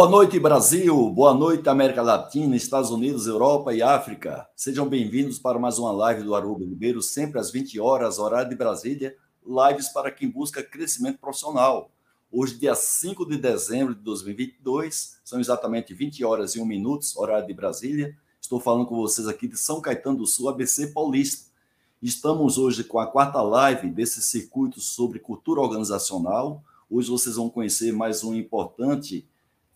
Boa noite, Brasil. Boa noite, América Latina, Estados Unidos, Europa e África. Sejam bem-vindos para mais uma live do Aruba Ribeiro, sempre às 20 horas, horário de Brasília. Lives para quem busca crescimento profissional. Hoje, dia 5 de dezembro de 2022, são exatamente 20 horas e 1 minuto, horário de Brasília. Estou falando com vocês aqui de São Caetano do Sul, ABC Paulista. Estamos hoje com a quarta live desse circuito sobre cultura organizacional. Hoje vocês vão conhecer mais um importante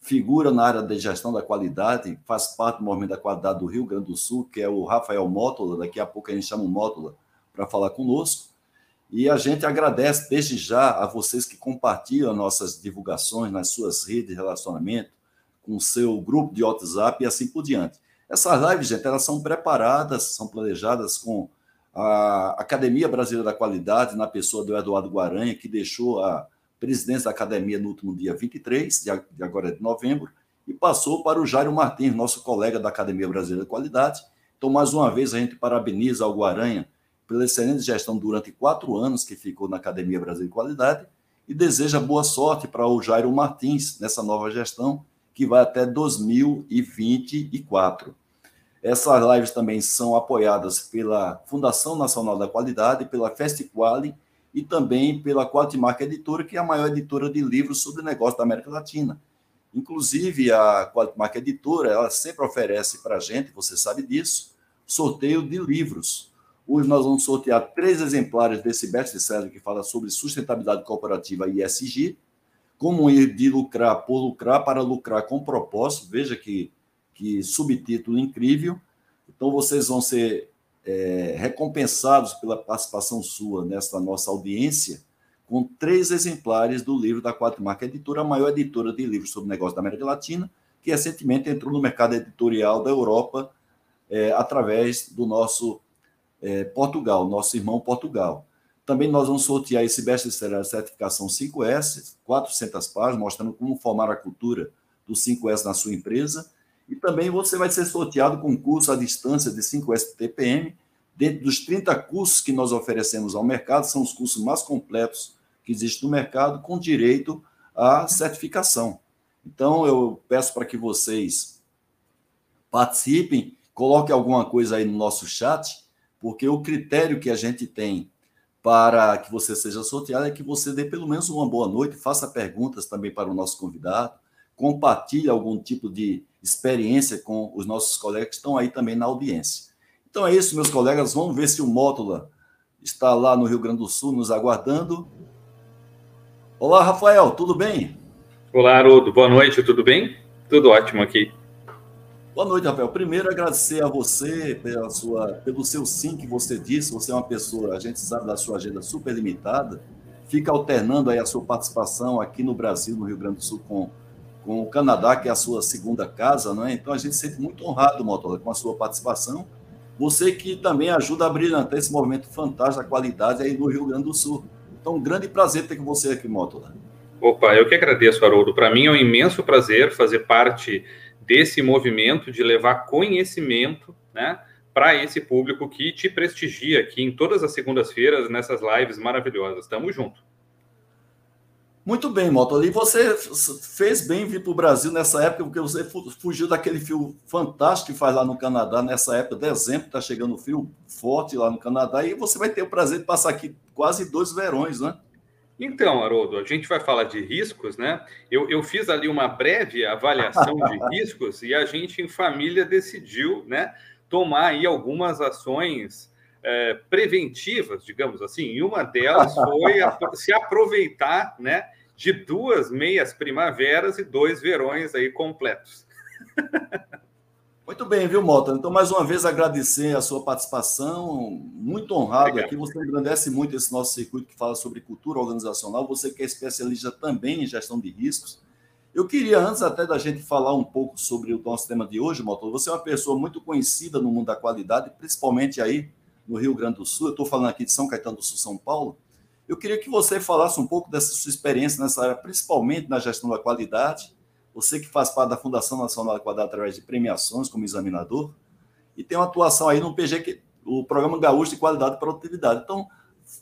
figura na área de gestão da qualidade, faz parte do movimento da qualidade do Rio Grande do Sul, que é o Rafael Mótola. Daqui a pouco a gente chama o Mótola para falar conosco. E a gente agradece desde já a vocês que compartilham nossas divulgações nas suas redes de relacionamento, com o seu grupo de WhatsApp e assim por diante. Essas lives, gente, elas são preparadas, são planejadas com a Academia Brasileira da Qualidade, na pessoa do Eduardo Guaranha, que deixou a presidência da academia no último dia 23 de agora de novembro, e passou para o Jairo Martins, nosso colega da Academia Brasileira de Qualidade. Então, mais uma vez, a gente parabeniza o Guaranha pela excelente gestão durante quatro anos que ficou na Academia Brasileira de Qualidade e deseja boa sorte para o Jairo Martins nessa nova gestão, que vai até 2024. Essas lives também são apoiadas pela Fundação Nacional da Qualidade, pela Festiquali e também pela Quatimarca Editora, que é a maior editora de livros sobre negócio da América Latina. Inclusive, a Quatimarca Editora, ela sempre oferece para a gente, você sabe disso, sorteio de livros. Hoje nós vamos sortear três exemplares desse best-seller que fala sobre sustentabilidade corporativa e ESG, como ir de lucrar por lucrar para lucrar com propósito. Veja que, que subtítulo incrível. Então, vocês vão ser é, recompensados pela participação sua nesta nossa audiência com três exemplares do livro da Quatro Marca Editora, a maior editora de livros sobre negócio da América Latina, que recentemente entrou no mercado editorial da Europa é, através do nosso é, Portugal, nosso irmão Portugal. Também nós vamos sortear esse best-seller certificação 5S, 400 páginas, mostrando como formar a cultura do 5S na sua empresa e também você vai ser sorteado com um curso à distância de 5S TPM. Dentro dos 30 cursos que nós oferecemos ao mercado, são os cursos mais completos que existem no mercado, com direito à certificação. Então, eu peço para que vocês participem, coloquem alguma coisa aí no nosso chat, porque o critério que a gente tem para que você seja sorteado é que você dê pelo menos uma boa noite, faça perguntas também para o nosso convidado, compartilhe algum tipo de experiência com os nossos colegas que estão aí também na audiência. Então é isso, meus colegas. Vamos ver se o Mótula está lá no Rio Grande do Sul nos aguardando. Olá, Rafael, tudo bem? Olá, Haroldo. Boa noite, tudo bem? Tudo ótimo aqui. Boa noite, Rafael. Primeiro, agradecer a você pela sua, pelo seu sim que você disse. Você é uma pessoa, a gente sabe da sua agenda super limitada, fica alternando aí a sua participação aqui no Brasil, no Rio Grande do Sul, com com o Canadá, que é a sua segunda casa, não é? Então a gente se sente muito honrado, Motola, com a sua participação. Você que também ajuda a brilhantar esse movimento fantástico da qualidade aí no Rio Grande do Sul. Então, um grande prazer ter você aqui, Motola. Opa, eu que agradeço, Haroldo. Para mim é um imenso prazer fazer parte desse movimento de levar conhecimento, né? Para esse público que te prestigia aqui em todas as segundas-feiras nessas lives maravilhosas. Tamo junto. Muito bem, Moto. E você fez bem vir para o Brasil nessa época, porque você fugiu daquele fio fantástico que faz lá no Canadá, nessa época, dezembro, está chegando o frio forte lá no Canadá, e você vai ter o prazer de passar aqui quase dois verões, né? Então, Haroldo, a gente vai falar de riscos, né? Eu, eu fiz ali uma breve avaliação de riscos e a gente, em família, decidiu, né, tomar aí algumas ações é, preventivas, digamos assim, e uma delas foi a, se aproveitar né, de duas meias primaveras e dois verões aí completos. Muito bem, viu, Mota? Então, mais uma vez, agradecer a sua participação, muito honrado Obrigado. aqui. Você engrandece muito esse nosso circuito que fala sobre cultura organizacional. Você que é especialista também em gestão de riscos. Eu queria, antes até da gente falar um pouco sobre o nosso tema de hoje, Mota, você é uma pessoa muito conhecida no mundo da qualidade, principalmente aí no Rio Grande do Sul, eu estou falando aqui de São Caetano do Sul, São Paulo. Eu queria que você falasse um pouco dessa sua experiência nessa área, principalmente na gestão da qualidade. Você que faz parte da Fundação Nacional da Qualidade através de premiações como examinador e tem uma atuação aí no PG, o Programa Gaúcho de Qualidade e Produtividade. Então,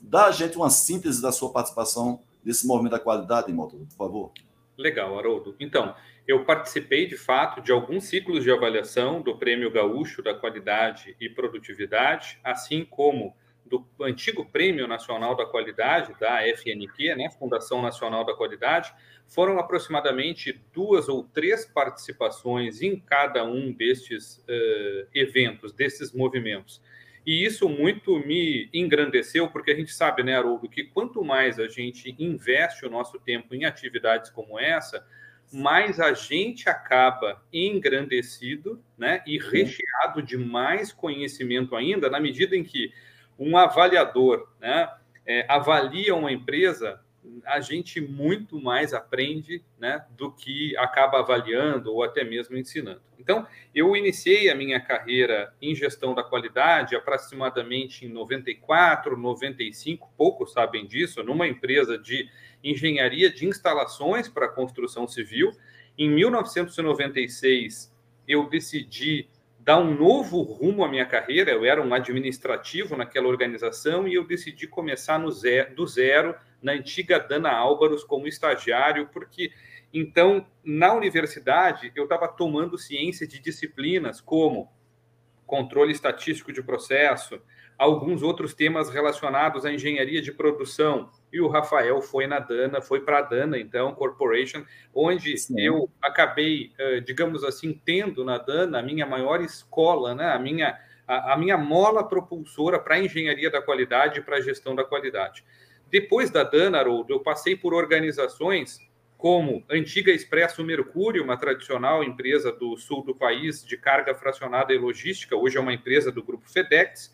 dá a gente uma síntese da sua participação nesse movimento da qualidade, Módulo, por favor. Legal, Haroldo. Então, eu participei de fato de alguns ciclos de avaliação do Prêmio Gaúcho da Qualidade e Produtividade, assim como do antigo Prêmio Nacional da Qualidade, da FNQ, né, Fundação Nacional da Qualidade, foram aproximadamente duas ou três participações em cada um destes uh, eventos, desses movimentos. E isso muito me engrandeceu, porque a gente sabe, né, Haroldo, que quanto mais a gente investe o nosso tempo em atividades como essa, mais a gente acaba engrandecido né, e recheado de mais conhecimento ainda, na medida em que um avaliador né, é, avalia uma empresa, a gente muito mais aprende né, do que acaba avaliando ou até mesmo ensinando. Então, eu iniciei a minha carreira em gestão da qualidade aproximadamente em 94, 95, poucos sabem disso, numa empresa de engenharia de instalações para construção civil. Em 1996, eu decidi dar um novo rumo à minha carreira. Eu era um administrativo naquela organização e eu decidi começar no zero, do zero na antiga Dana Álvaros como estagiário, porque então na universidade eu estava tomando ciência de disciplinas como controle estatístico de processo, alguns outros temas relacionados à engenharia de produção. E o Rafael foi na Dana, foi para a Dana, então, Corporation, onde Sim. eu acabei, digamos assim, tendo na Dana a minha maior escola, né? a, minha, a, a minha mola propulsora para a engenharia da qualidade e para a gestão da qualidade. Depois da Dana, Haroldo, eu passei por organizações como Antiga Expresso Mercúrio, uma tradicional empresa do sul do país de carga fracionada e logística, hoje é uma empresa do grupo FedEx,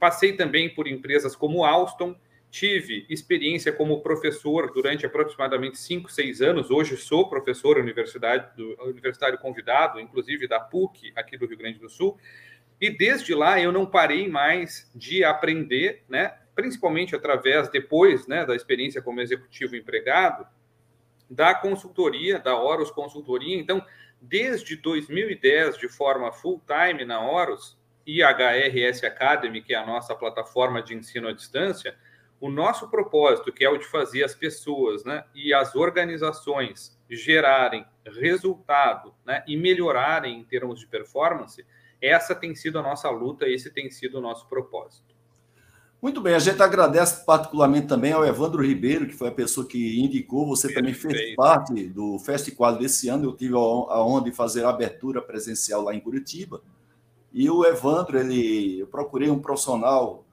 Passei também por empresas como Alstom, tive experiência como professor durante aproximadamente 5, 6 anos. Hoje sou professor universidade, do, universitário convidado, inclusive da PUC, aqui do Rio Grande do Sul. E desde lá eu não parei mais de aprender, né? principalmente através, depois né, da experiência como executivo empregado, da consultoria, da Horus Consultoria. Então, desde 2010, de forma full-time na Horus, e HRS Academy, que é a nossa plataforma de ensino à distância, o nosso propósito, que é o de fazer as pessoas né, e as organizações gerarem resultado né, e melhorarem em termos de performance, essa tem sido a nossa luta, esse tem sido o nosso propósito. Muito bem, a gente agradece particularmente também ao Evandro Ribeiro, que foi a pessoa que indicou, você também fez parte do Festival desse ano, eu tive a honra de fazer a abertura presencial lá em Curitiba, e o Evandro, ele, eu procurei um profissional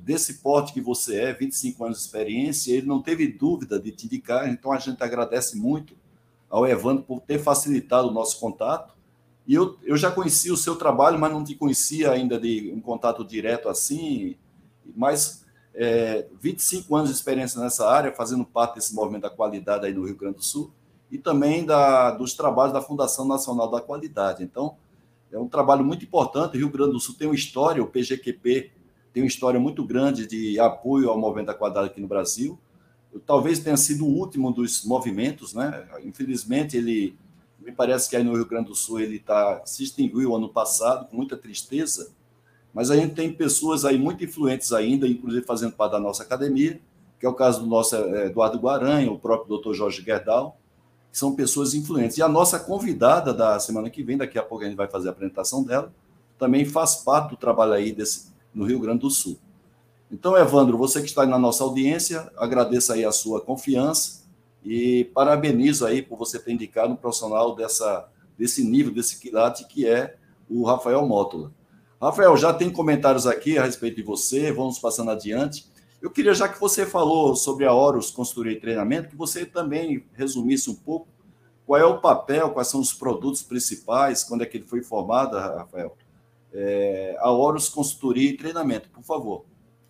desse porte que você é, 25 anos de experiência, ele não teve dúvida de te indicar, então a gente agradece muito ao Evandro por ter facilitado o nosso contato. E eu, eu já conhecia o seu trabalho, mas não te conhecia ainda de um contato direto assim, mas é, 25 anos de experiência nessa área, fazendo parte desse movimento da qualidade aí no Rio Grande do Sul, e também da, dos trabalhos da Fundação Nacional da Qualidade. Então, é um trabalho muito importante. O Rio Grande do Sul tem uma história, o PGQP tem uma história muito grande de apoio ao movimento da quadrada aqui no Brasil. Talvez tenha sido o último dos movimentos, né? Infelizmente, ele me parece que aí no Rio Grande do Sul ele tá, se extinguiu ano passado, com muita tristeza, mas a gente tem pessoas aí muito influentes ainda, inclusive fazendo parte da nossa academia, que é o caso do nosso é, Eduardo Guaranha, o próprio doutor Jorge Gerdau, que são pessoas influentes. E a nossa convidada da semana que vem, daqui a pouco a gente vai fazer a apresentação dela, também faz parte do trabalho aí desse, no Rio Grande do Sul. Então, Evandro, você que está na nossa audiência, agradeço aí a sua confiança e parabenizo aí por você ter indicado um profissional dessa, desse nível, desse quilate, que é o Rafael Mótola. Rafael, já tem comentários aqui a respeito de você, vamos passando adiante. Eu queria, já que você falou sobre a Horus Consultoria e Treinamento, que você também resumisse um pouco qual é o papel, quais são os produtos principais, quando é que ele foi formado, Rafael? É, a Horus Consultoria e Treinamento, por favor.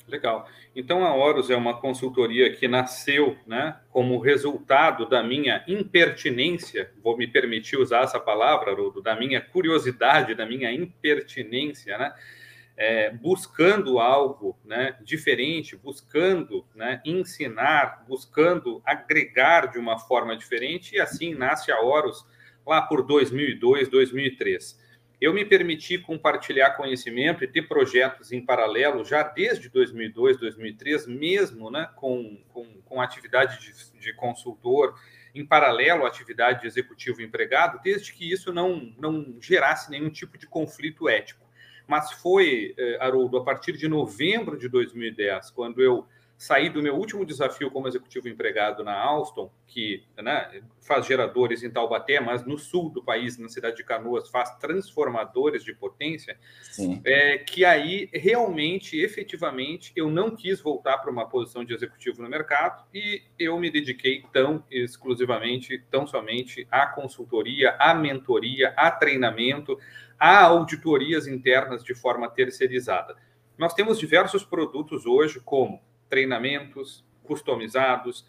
Legal. Então, a Horus é uma consultoria que nasceu né, como resultado da minha impertinência, vou me permitir usar essa palavra, Rudo, da minha curiosidade, da minha impertinência, né? É, buscando algo né, diferente, buscando né, ensinar, buscando agregar de uma forma diferente, e assim nasce a Horus lá por 2002, 2003. Eu me permiti compartilhar conhecimento e ter projetos em paralelo já desde 2002, 2003, mesmo né, com, com, com atividade de, de consultor em paralelo à atividade de executivo empregado, desde que isso não, não gerasse nenhum tipo de conflito ético. Mas foi, eh, Haroldo, a partir de novembro de 2010, quando eu saí do meu último desafio como executivo empregado na Alstom, que né, faz geradores em Taubaté, mas no sul do país, na cidade de Canoas, faz transformadores de potência, é, que aí realmente, efetivamente, eu não quis voltar para uma posição de executivo no mercado e eu me dediquei tão exclusivamente, tão somente à consultoria, à mentoria, a treinamento, a auditorias internas de forma terceirizada. Nós temos diversos produtos hoje, como treinamentos customizados,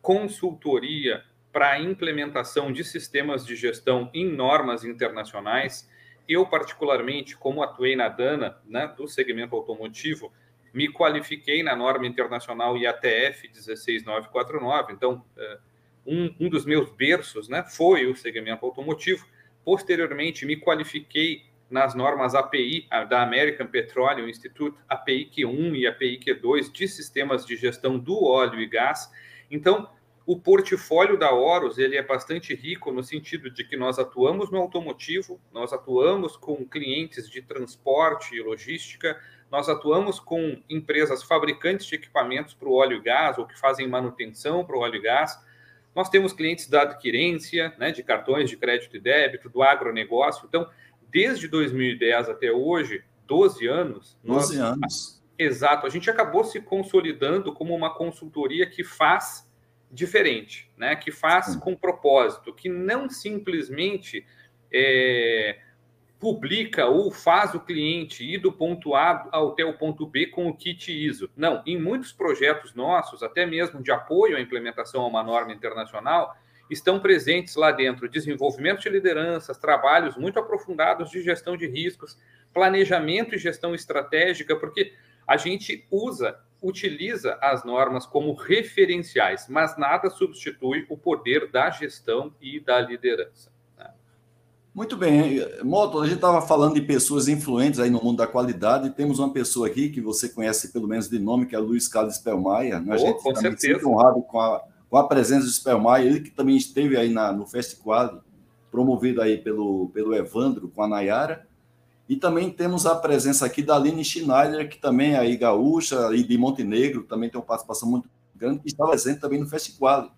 consultoria para a implementação de sistemas de gestão em normas internacionais. Eu, particularmente, como atuei na Dana, né, do segmento automotivo, me qualifiquei na norma internacional IATF 16949. Então, é, um, um dos meus berços né, foi o segmento automotivo. Posteriormente, me qualifiquei nas normas API da American Petroleum Institute, API Q1 e API Q2 de sistemas de gestão do óleo e gás. Então, o portfólio da Horus ele é bastante rico no sentido de que nós atuamos no automotivo, nós atuamos com clientes de transporte e logística, nós atuamos com empresas fabricantes de equipamentos para o óleo e gás ou que fazem manutenção para o óleo e gás. Nós temos clientes da adquirência, né, de cartões de crédito e débito, do agronegócio. Então, desde 2010 até hoje, 12 anos. 12 nós, anos. Exato. A gente acabou se consolidando como uma consultoria que faz diferente, né? que faz com propósito, que não simplesmente é, publica ou faz o cliente ir do ponto A até o ponto B com o kit ISO. Não, em muitos projetos nossos, até mesmo de apoio à implementação a uma norma internacional, estão presentes lá dentro desenvolvimento de lideranças, trabalhos muito aprofundados de gestão de riscos, planejamento e gestão estratégica, porque a gente usa, utiliza as normas como referenciais, mas nada substitui o poder da gestão e da liderança. Né? Muito bem. Moto, a gente estava falando de pessoas influentes aí no mundo da qualidade. Temos uma pessoa aqui que você conhece pelo menos de nome, que é Luiz Carlos Pelmaia. Né? A gente com certeza. honrado com a com a presença do Spelmar, ele que também esteve aí na, no Festival, promovido aí pelo, pelo Evandro com a Nayara. E também temos a presença aqui da Aline Schneider, que também é aí gaúcha e de Montenegro, também tem uma participação muito grande, que está presente também no Festival.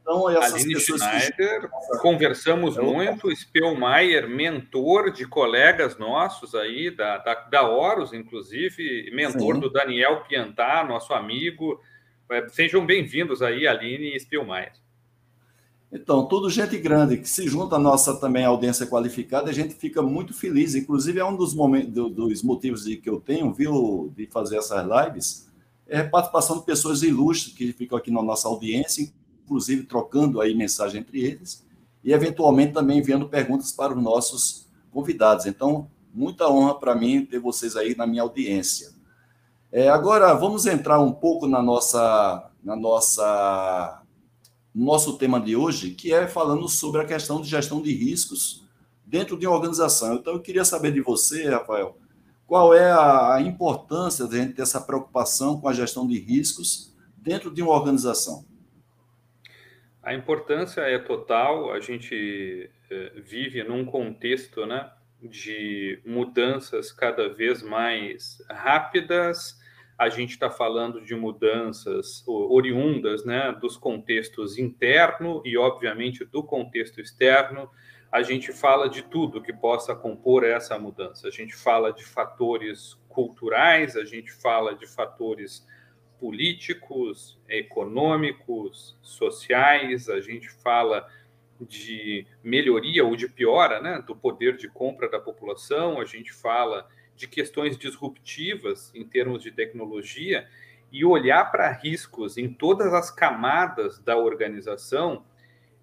Então, essas Aline pessoas Schneider, que... conversamos é muito, Spelmaier, mentor de colegas nossos aí, da, da, da Horus, inclusive, mentor Sim. do Daniel Piantá, nosso amigo, sejam bem-vindos aí, Aline e Spielmeier. Então, tudo gente grande que se junta à nossa também audiência qualificada, a gente fica muito feliz. Inclusive, é um dos, momentos, dos motivos de que eu tenho, viu, de fazer essas lives, é a participação de pessoas ilustres que ficam aqui na nossa audiência, inclusive trocando aí mensagem entre eles, e eventualmente também enviando perguntas para os nossos convidados. Então, muita honra para mim ter vocês aí na minha audiência. É, agora vamos entrar um pouco na nossa, na nossa, nosso tema de hoje, que é falando sobre a questão de gestão de riscos dentro de uma organização. Então eu queria saber de você, Rafael, qual é a importância de a gente ter essa preocupação com a gestão de riscos dentro de uma organização? A importância é total. A gente eh, vive num contexto, né? de mudanças cada vez mais rápidas a gente está falando de mudanças oriundas né, dos contextos interno e, obviamente, do contexto externo. A gente fala de tudo que possa compor essa mudança. A gente fala de fatores culturais, a gente fala de fatores políticos, econômicos, sociais, a gente fala de melhoria ou de piora né, do poder de compra da população, a gente fala de questões disruptivas em termos de tecnologia e olhar para riscos em todas as camadas da organização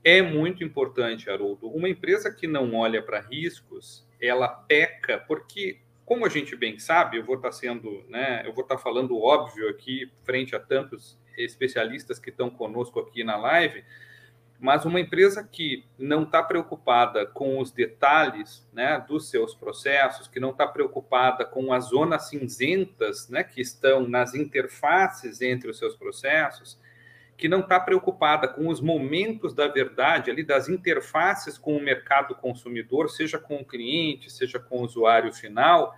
é muito importante, Haroldo. Uma empresa que não olha para riscos, ela peca, porque, como a gente bem sabe, eu vou estar sendo, né, eu vou estar falando óbvio aqui, frente a tantos especialistas que estão conosco aqui na live, mas uma empresa que não está preocupada com os detalhes né, dos seus processos, que não está preocupada com as zonas cinzentas né, que estão nas interfaces entre os seus processos, que não está preocupada com os momentos da verdade, ali das interfaces com o mercado consumidor, seja com o cliente, seja com o usuário final,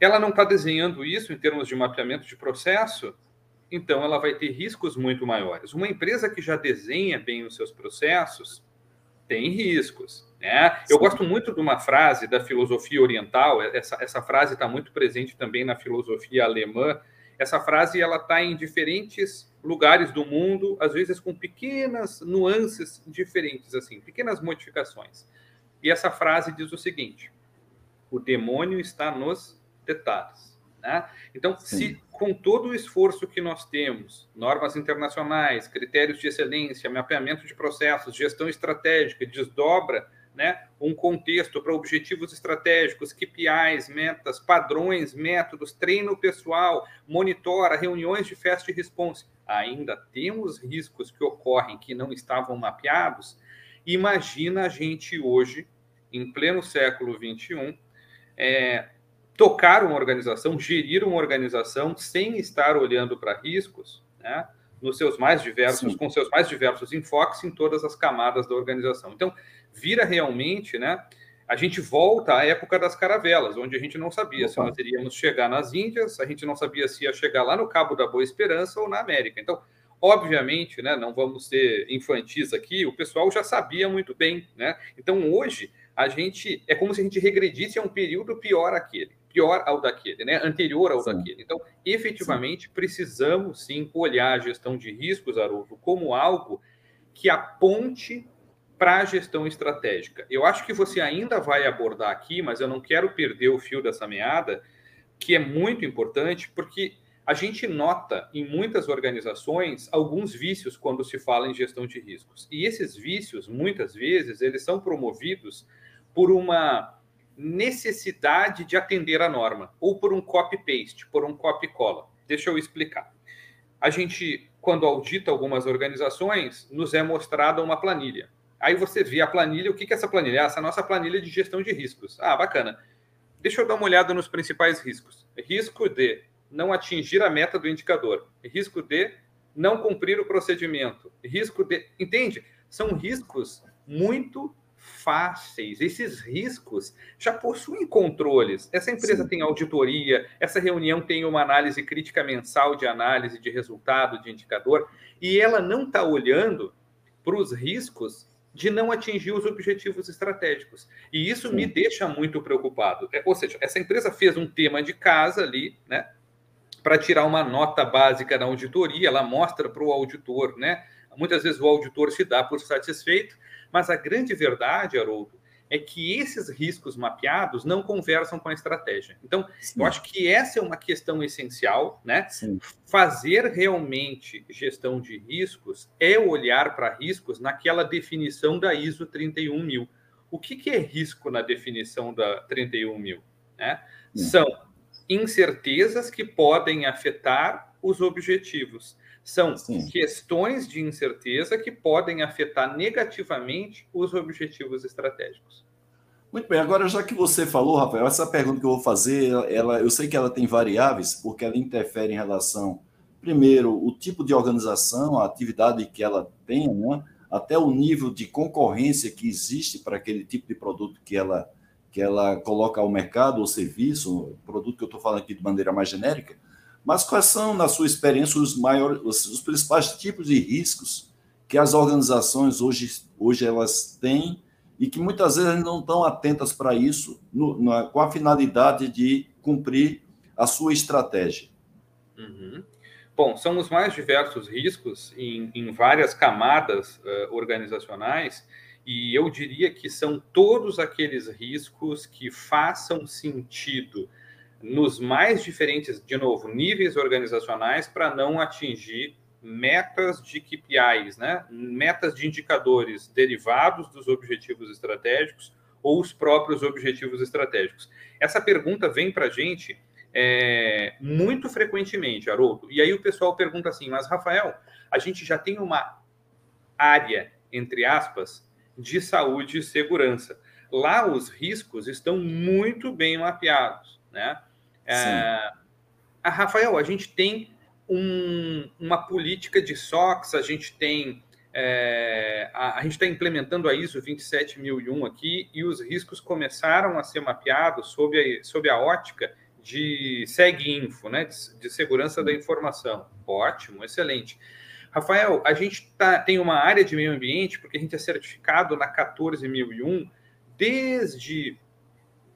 ela não está desenhando isso em termos de mapeamento de processo, então ela vai ter riscos muito maiores. Uma empresa que já desenha bem os seus processos tem riscos. Né? Eu gosto muito de uma frase da filosofia oriental, essa, essa frase está muito presente também na filosofia alemã. Essa frase ela está em diferentes lugares do mundo, às vezes com pequenas nuances diferentes, assim, pequenas modificações. E essa frase diz o seguinte: o demônio está nos detalhes. Né? Então, Sim. se com todo o esforço que nós temos, normas internacionais, critérios de excelência, mapeamento de processos, gestão estratégica, desdobra né, um contexto para objetivos estratégicos, KPIs, metas, padrões, métodos, treino pessoal, monitora, reuniões de fast response, ainda temos riscos que ocorrem que não estavam mapeados, imagina a gente hoje, em pleno século XXI, é, tocar uma organização, gerir uma organização sem estar olhando para riscos, né? nos seus mais diversos, Sim. com seus mais diversos enfoques em todas as camadas da organização. Então, vira realmente, né? A gente volta à época das caravelas, onde a gente não sabia Opa. se nós iríamos chegar nas Índias, a gente não sabia se ia chegar lá no Cabo da Boa Esperança ou na América. Então, obviamente, né, não vamos ser infantis aqui, o pessoal já sabia muito bem, né? Então, hoje, a gente é como se a gente regredisse a um período pior aquele pior ao daquele, né? anterior ao sim. daquele. Então, efetivamente, sim. precisamos sim olhar a gestão de riscos, Haroldo, como algo que aponte para a gestão estratégica. Eu acho que você ainda vai abordar aqui, mas eu não quero perder o fio dessa meada, que é muito importante, porque a gente nota em muitas organizações alguns vícios quando se fala em gestão de riscos. E esses vícios, muitas vezes, eles são promovidos por uma necessidade de atender a norma, ou por um copy-paste, por um copy-cola. Deixa eu explicar. A gente, quando audita algumas organizações, nos é mostrada uma planilha. Aí você vê a planilha, o que é essa planilha? Essa é nossa planilha de gestão de riscos. Ah, bacana. Deixa eu dar uma olhada nos principais riscos. Risco de não atingir a meta do indicador. Risco de não cumprir o procedimento. Risco de. Entende? São riscos muito fáceis. Esses riscos já possuem controles. Essa empresa Sim. tem auditoria, essa reunião tem uma análise crítica mensal de análise de resultado, de indicador, e ela não está olhando para os riscos de não atingir os objetivos estratégicos. E isso Sim. me deixa muito preocupado. É, ou seja, essa empresa fez um tema de casa ali, né? Para tirar uma nota básica na auditoria, ela mostra para o auditor, né? Muitas vezes o auditor se dá por satisfeito, mas a grande verdade, Haroldo, é que esses riscos mapeados não conversam com a estratégia. Então, Sim. eu acho que essa é uma questão essencial, né? Sim. Fazer realmente gestão de riscos é olhar para riscos naquela definição da ISO 31000. O que, que é risco na definição da 31000? Né? São incertezas que podem afetar os objetivos. São Sim. questões de incerteza que podem afetar negativamente os objetivos estratégicos. Muito bem, agora já que você falou, Rafael, essa pergunta que eu vou fazer, ela, eu sei que ela tem variáveis, porque ela interfere em relação, primeiro, o tipo de organização, a atividade que ela tem, né? até o nível de concorrência que existe para aquele tipo de produto que ela, que ela coloca ao mercado ou serviço, produto que eu estou falando aqui de maneira mais genérica, mas quais são, na sua experiência, os maiores, os, principais tipos de riscos que as organizações hoje, hoje elas têm e que muitas vezes não estão atentas para isso, no, com a finalidade de cumprir a sua estratégia? Uhum. Bom, são os mais diversos riscos em, em várias camadas uh, organizacionais, e eu diria que são todos aqueles riscos que façam sentido nos mais diferentes, de novo, níveis organizacionais para não atingir metas de KPIs, né? metas de indicadores derivados dos objetivos estratégicos ou os próprios objetivos estratégicos. Essa pergunta vem para a gente é, muito frequentemente, Haroldo. E aí o pessoal pergunta assim, mas Rafael, a gente já tem uma área, entre aspas, de saúde e segurança. Lá os riscos estão muito bem mapeados, né? É, a Rafael, a gente tem um, uma política de SOX, a gente tem é, a, a, gente está implementando a ISO 27001 aqui e os riscos começaram a ser mapeados sob a, sob a ótica de SegInfo, né, de, de segurança da informação. Ótimo, excelente. Rafael, a gente tá, tem uma área de meio ambiente, porque a gente é certificado na 14001 desde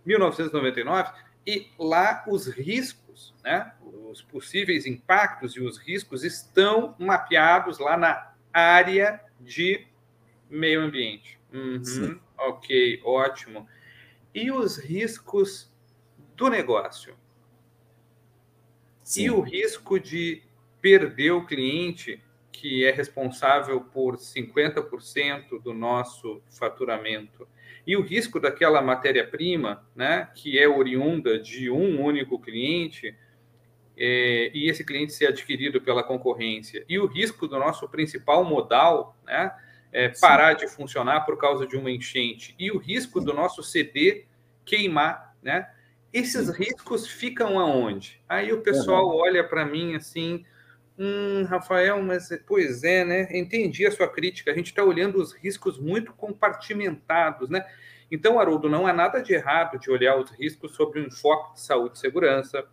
1999, e lá os riscos, né, os possíveis impactos e os riscos estão mapeados lá na área de meio ambiente. Uhum, ok, ótimo. E os riscos do negócio? Sim. E o risco de perder o cliente, que é responsável por 50% do nosso faturamento? E o risco daquela matéria-prima, né, que é oriunda de um único cliente, é, e esse cliente ser adquirido pela concorrência, e o risco do nosso principal modal né, é, parar Sim. de funcionar por causa de uma enchente, e o risco do nosso CD queimar, né? Esses Sim. riscos ficam aonde? Aí o pessoal uhum. olha para mim assim, hum, Rafael, mas pois é, né? Entendi a sua crítica. A gente está olhando os riscos muito compartimentados, né? Então, Haroldo, não há nada de errado de olhar os riscos sobre um enfoque de saúde e segurança,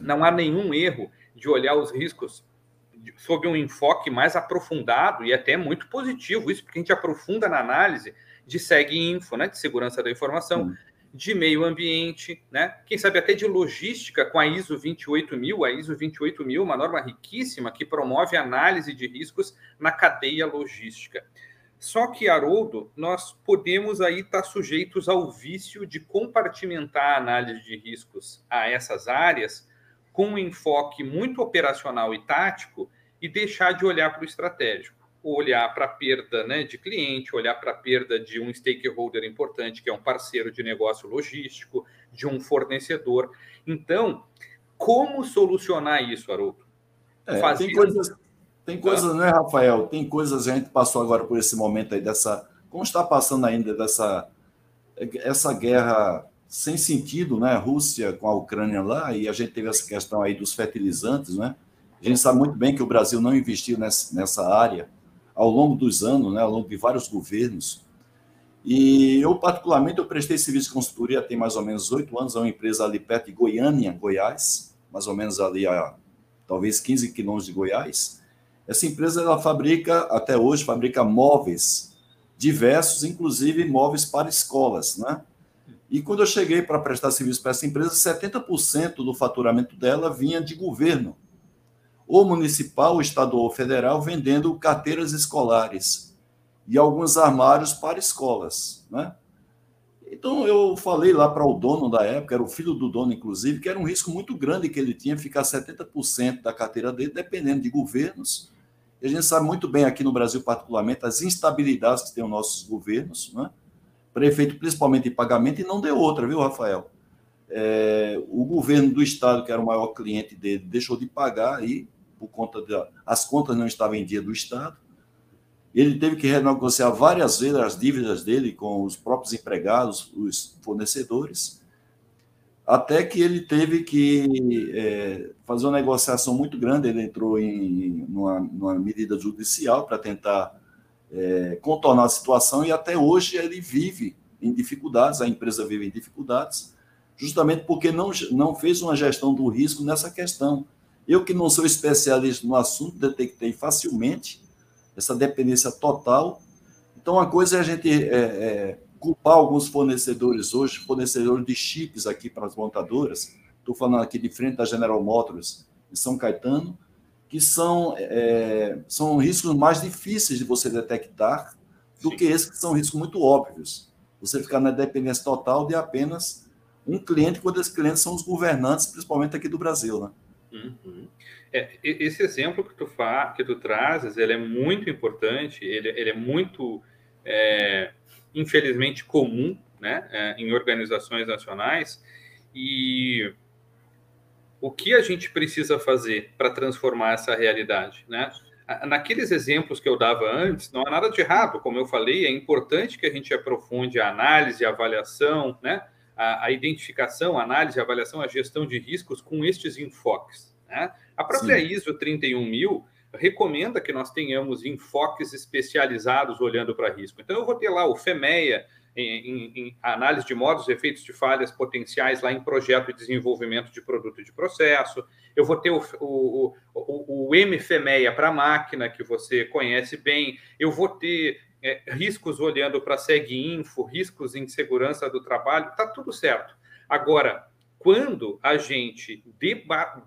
não há nenhum erro de olhar os riscos sob um enfoque mais aprofundado e até muito positivo, isso porque a gente aprofunda na análise de SegInfo, né, de segurança da informação, de meio ambiente, né, quem sabe até de logística com a ISO 28000, a ISO 28000, uma norma riquíssima que promove análise de riscos na cadeia logística. Só que, Haroldo, nós podemos aí estar sujeitos ao vício de compartimentar a análise de riscos a essas áreas com um enfoque muito operacional e tático e deixar de olhar para o estratégico, olhar para a perda né, de cliente, olhar para a perda de um stakeholder importante, que é um parceiro de negócio logístico, de um fornecedor. Então, como solucionar isso, Haroldo? É, Fazendo... Tem coisas, tem coisas, né, Rafael? Tem coisas, a gente passou agora por esse momento aí dessa. Como está passando ainda dessa essa guerra sem sentido, né? Rússia com a Ucrânia lá, e a gente teve essa questão aí dos fertilizantes, né? A gente sabe muito bem que o Brasil não investiu nessa, nessa área ao longo dos anos, né? Ao longo de vários governos. E eu, particularmente, eu prestei serviço de consultoria tem mais ou menos oito anos a uma empresa ali perto de Goiânia, Goiás, mais ou menos ali a talvez 15 quilômetros de Goiás. Essa empresa, ela fabrica, até hoje, fabrica móveis diversos, inclusive móveis para escolas, né? E quando eu cheguei para prestar serviço para essa empresa, 70% do faturamento dela vinha de governo, ou municipal, estadual ou federal, vendendo carteiras escolares e alguns armários para escolas. Né? Então eu falei lá para o dono da época, era o filho do dono, inclusive, que era um risco muito grande que ele tinha ficar 70% da carteira dele dependendo de governos. E a gente sabe muito bem aqui no Brasil, particularmente, as instabilidades que têm os nossos governos, né? prefeito principalmente em pagamento, e não deu outra, viu, Rafael? É, o governo do estado, que era o maior cliente dele, deixou de pagar aí, por conta das as contas não estavam em dia do estado. Ele teve que renegociar várias vezes as dívidas dele com os próprios empregados, os fornecedores, até que ele teve que é, fazer uma negociação muito grande. Ele entrou em numa, numa medida judicial para tentar é, contornar a situação e até hoje ele vive em dificuldades, a empresa vive em dificuldades, justamente porque não, não fez uma gestão do risco nessa questão. Eu, que não sou especialista no assunto, detectei facilmente essa dependência total. Então, uma coisa é a gente é, é, culpar alguns fornecedores hoje, fornecedores de chips aqui para as montadoras. Estou falando aqui de frente da General Motors em São Caetano, que são, é, são riscos mais difíceis de você detectar do Sim. que esses que são riscos muito óbvios. Você ficar na dependência total de apenas um cliente, quando esses clientes são os governantes, principalmente aqui do Brasil, né? Uhum. É, esse exemplo que tu, fa, que tu trazes, ele é muito importante, ele, ele é muito, é, infelizmente, comum né, é, em organizações nacionais, e o que a gente precisa fazer para transformar essa realidade, né? Naqueles exemplos que eu dava antes, não há nada de errado, como eu falei, é importante que a gente aprofunde a análise, a avaliação, né? A, a identificação, a análise, a avaliação, a gestão de riscos com estes enfoques. Né? A própria Sim. ISO 31000 recomenda que nós tenhamos enfoques especializados olhando para risco. Então, eu vou ter lá o FEMEA, em, em, análise de modos e efeitos de falhas potenciais lá em projeto de desenvolvimento de produto e de processo. Eu vou ter o, o, o, o MFEMEA para máquina, que você conhece bem. Eu vou ter é, riscos olhando para a SegInfo, riscos em segurança do trabalho, está tudo certo. Agora, quando a gente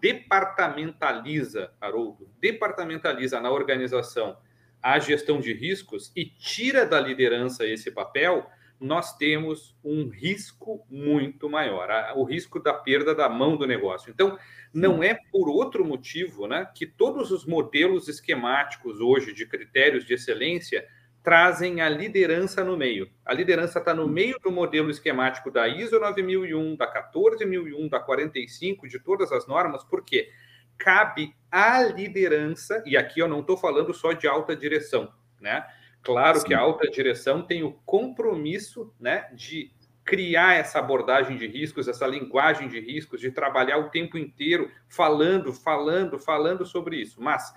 departamentaliza, Haroldo, departamentaliza na organização a gestão de riscos e tira da liderança esse papel, nós temos um risco muito maior, o risco da perda da mão do negócio. Então, não é por outro motivo né, que todos os modelos esquemáticos hoje de critérios de excelência trazem a liderança no meio. A liderança está no meio do modelo esquemático da ISO 9001, da 14001, da 45, de todas as normas, porque cabe à liderança, e aqui eu não estou falando só de alta direção, né? Claro Sim. que a alta direção tem o compromisso né, de criar essa abordagem de riscos, essa linguagem de riscos, de trabalhar o tempo inteiro falando, falando, falando sobre isso. Mas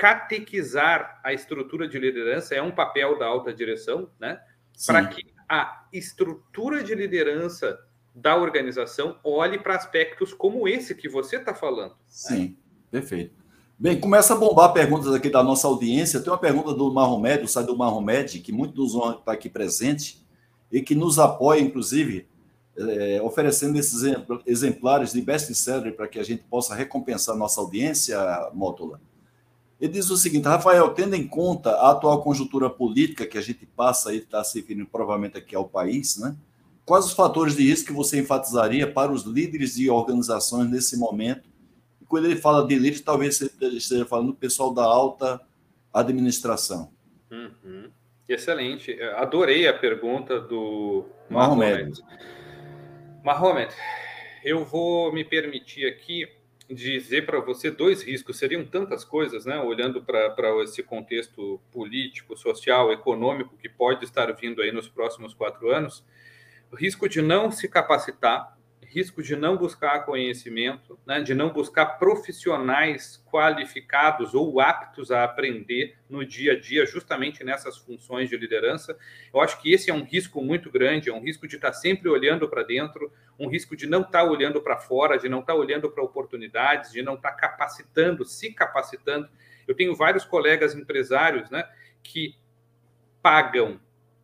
catequizar a estrutura de liderança é um papel da alta direção, né? Para que a estrutura de liderança da organização olhe para aspectos como esse que você está falando. Né? Sim, né? perfeito. Bem, começa a bombar perguntas aqui da nossa audiência. Tem uma pergunta do Marromed, do Marromed, que muito nos estar aqui presente e que nos apoia, inclusive, é, oferecendo esses exemplares de best-seller para que a gente possa recompensar a nossa audiência, Mótola. Ele diz o seguinte, Rafael, tendo em conta a atual conjuntura política que a gente passa e está se referindo provavelmente aqui ao país, né? Quais os fatores de risco que você enfatizaria para os líderes de organizações nesse momento quando ele fala de elite, talvez você esteja falando do pessoal da alta administração. Uhum. Excelente. Adorei a pergunta do Mahomet. Mahomet, eu vou me permitir aqui dizer para você dois riscos. Seriam tantas coisas, né? Olhando para esse contexto político, social, econômico que pode estar vindo aí nos próximos quatro anos. Risco de não se capacitar, risco de não buscar conhecimento, né, de não buscar profissionais qualificados ou aptos a aprender no dia a dia, justamente nessas funções de liderança. Eu acho que esse é um risco muito grande, é um risco de estar sempre olhando para dentro, um risco de não estar olhando para fora, de não estar olhando para oportunidades, de não estar capacitando, se capacitando. Eu tenho vários colegas empresários né, que pagam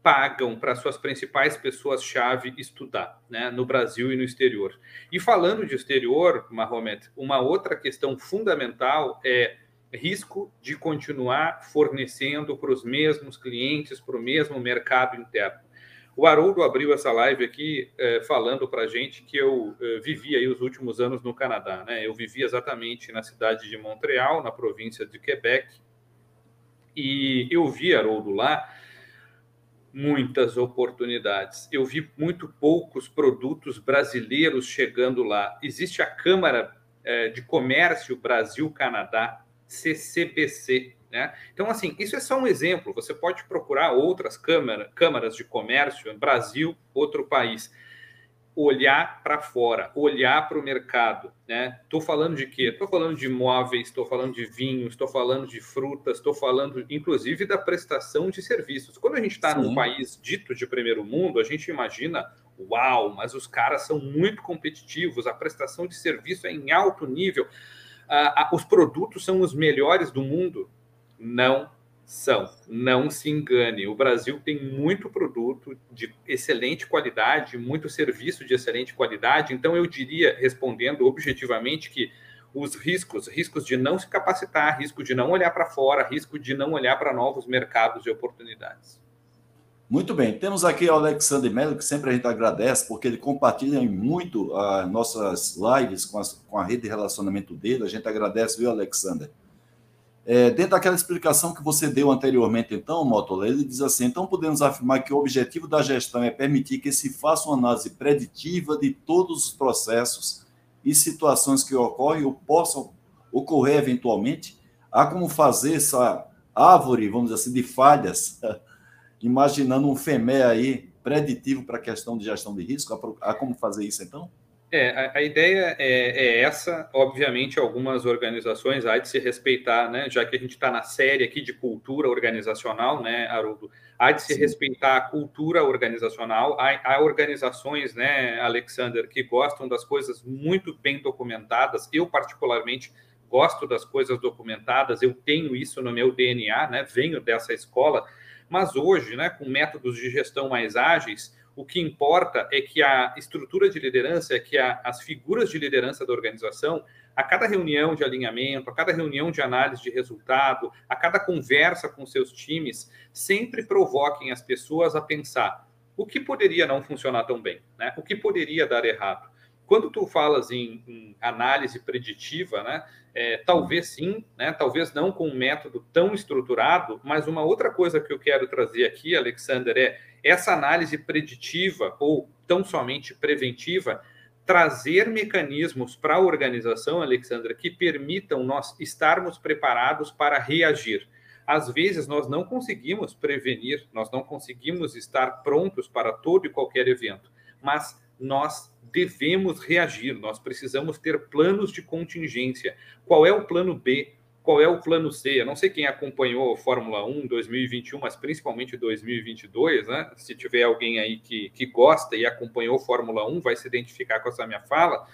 pagam para suas principais pessoas-chave estudar, né, no Brasil e no exterior. E falando de exterior, Mahomet, uma outra questão fundamental é risco de continuar fornecendo para os mesmos clientes, para o mesmo mercado interno. O Haroldo abriu essa live aqui eh, falando para a gente que eu eh, vivi aí os últimos anos no Canadá. Né? Eu vivi exatamente na cidade de Montreal, na província de Quebec, e eu vi, Haroldo, lá muitas oportunidades. Eu vi muito poucos produtos brasileiros chegando lá. Existe a Câmara é, de Comércio Brasil-Canadá, CCBC. Né? Então, assim, isso é só um exemplo. Você pode procurar outras câmara, câmaras de comércio, Brasil, outro país olhar para fora, olhar para o mercado, né? Estou falando de quê? Estou falando de móveis, estou falando de vinhos, estou falando de frutas, estou falando, inclusive, da prestação de serviços. Quando a gente está num país dito de primeiro mundo, a gente imagina, uau, mas os caras são muito competitivos, a prestação de serviço é em alto nível, ah, os produtos são os melhores do mundo. Não são. Não se engane. O Brasil tem muito produto de excelente qualidade, muito serviço de excelente qualidade. Então, eu diria, respondendo objetivamente, que os riscos, riscos de não se capacitar, risco de não olhar para fora, risco de não olhar para novos mercados e oportunidades. Muito bem, temos aqui o Alexander Melo, que sempre a gente agradece, porque ele compartilha muito as ah, nossas lives com, as, com a rede de relacionamento dele. A gente agradece, viu, Alexander? É, dentro daquela explicação que você deu anteriormente, então, Motola, ele diz assim: então podemos afirmar que o objetivo da gestão é permitir que se faça uma análise preditiva de todos os processos e situações que ocorrem ou possam ocorrer eventualmente. Há como fazer essa árvore, vamos dizer assim, de falhas, imaginando um FEME aí preditivo para a questão de gestão de risco? Há como fazer isso então? É, a, a ideia é, é, essa. Obviamente, algumas organizações há de se respeitar, né? Já que a gente está na série aqui de cultura organizacional, né, Haroldo? Há de se Sim. respeitar a cultura organizacional. Há, há, organizações, né, Alexander, que gostam das coisas muito bem documentadas. Eu, particularmente, gosto das coisas documentadas. Eu tenho isso no meu DNA, né? Venho dessa escola. Mas hoje, né, com métodos de gestão mais ágeis, o que importa é que a estrutura de liderança, é que a, as figuras de liderança da organização, a cada reunião de alinhamento, a cada reunião de análise de resultado, a cada conversa com seus times, sempre provoquem as pessoas a pensar o que poderia não funcionar tão bem, né? O que poderia dar errado. Quando tu falas em, em análise preditiva, né? É, talvez sim, né? Talvez não com um método tão estruturado, mas uma outra coisa que eu quero trazer aqui, Alexander, é essa análise preditiva ou tão somente preventiva trazer mecanismos para a organização, Alexandra, que permitam nós estarmos preparados para reagir. Às vezes nós não conseguimos prevenir, nós não conseguimos estar prontos para todo e qualquer evento, mas nós devemos reagir, nós precisamos ter planos de contingência. Qual é o plano B? qual é o plano C. Eu não sei quem acompanhou a Fórmula 1 2021, mas principalmente 2022, né? Se tiver alguém aí que, que gosta e acompanhou Fórmula 1, vai se identificar com essa minha fala.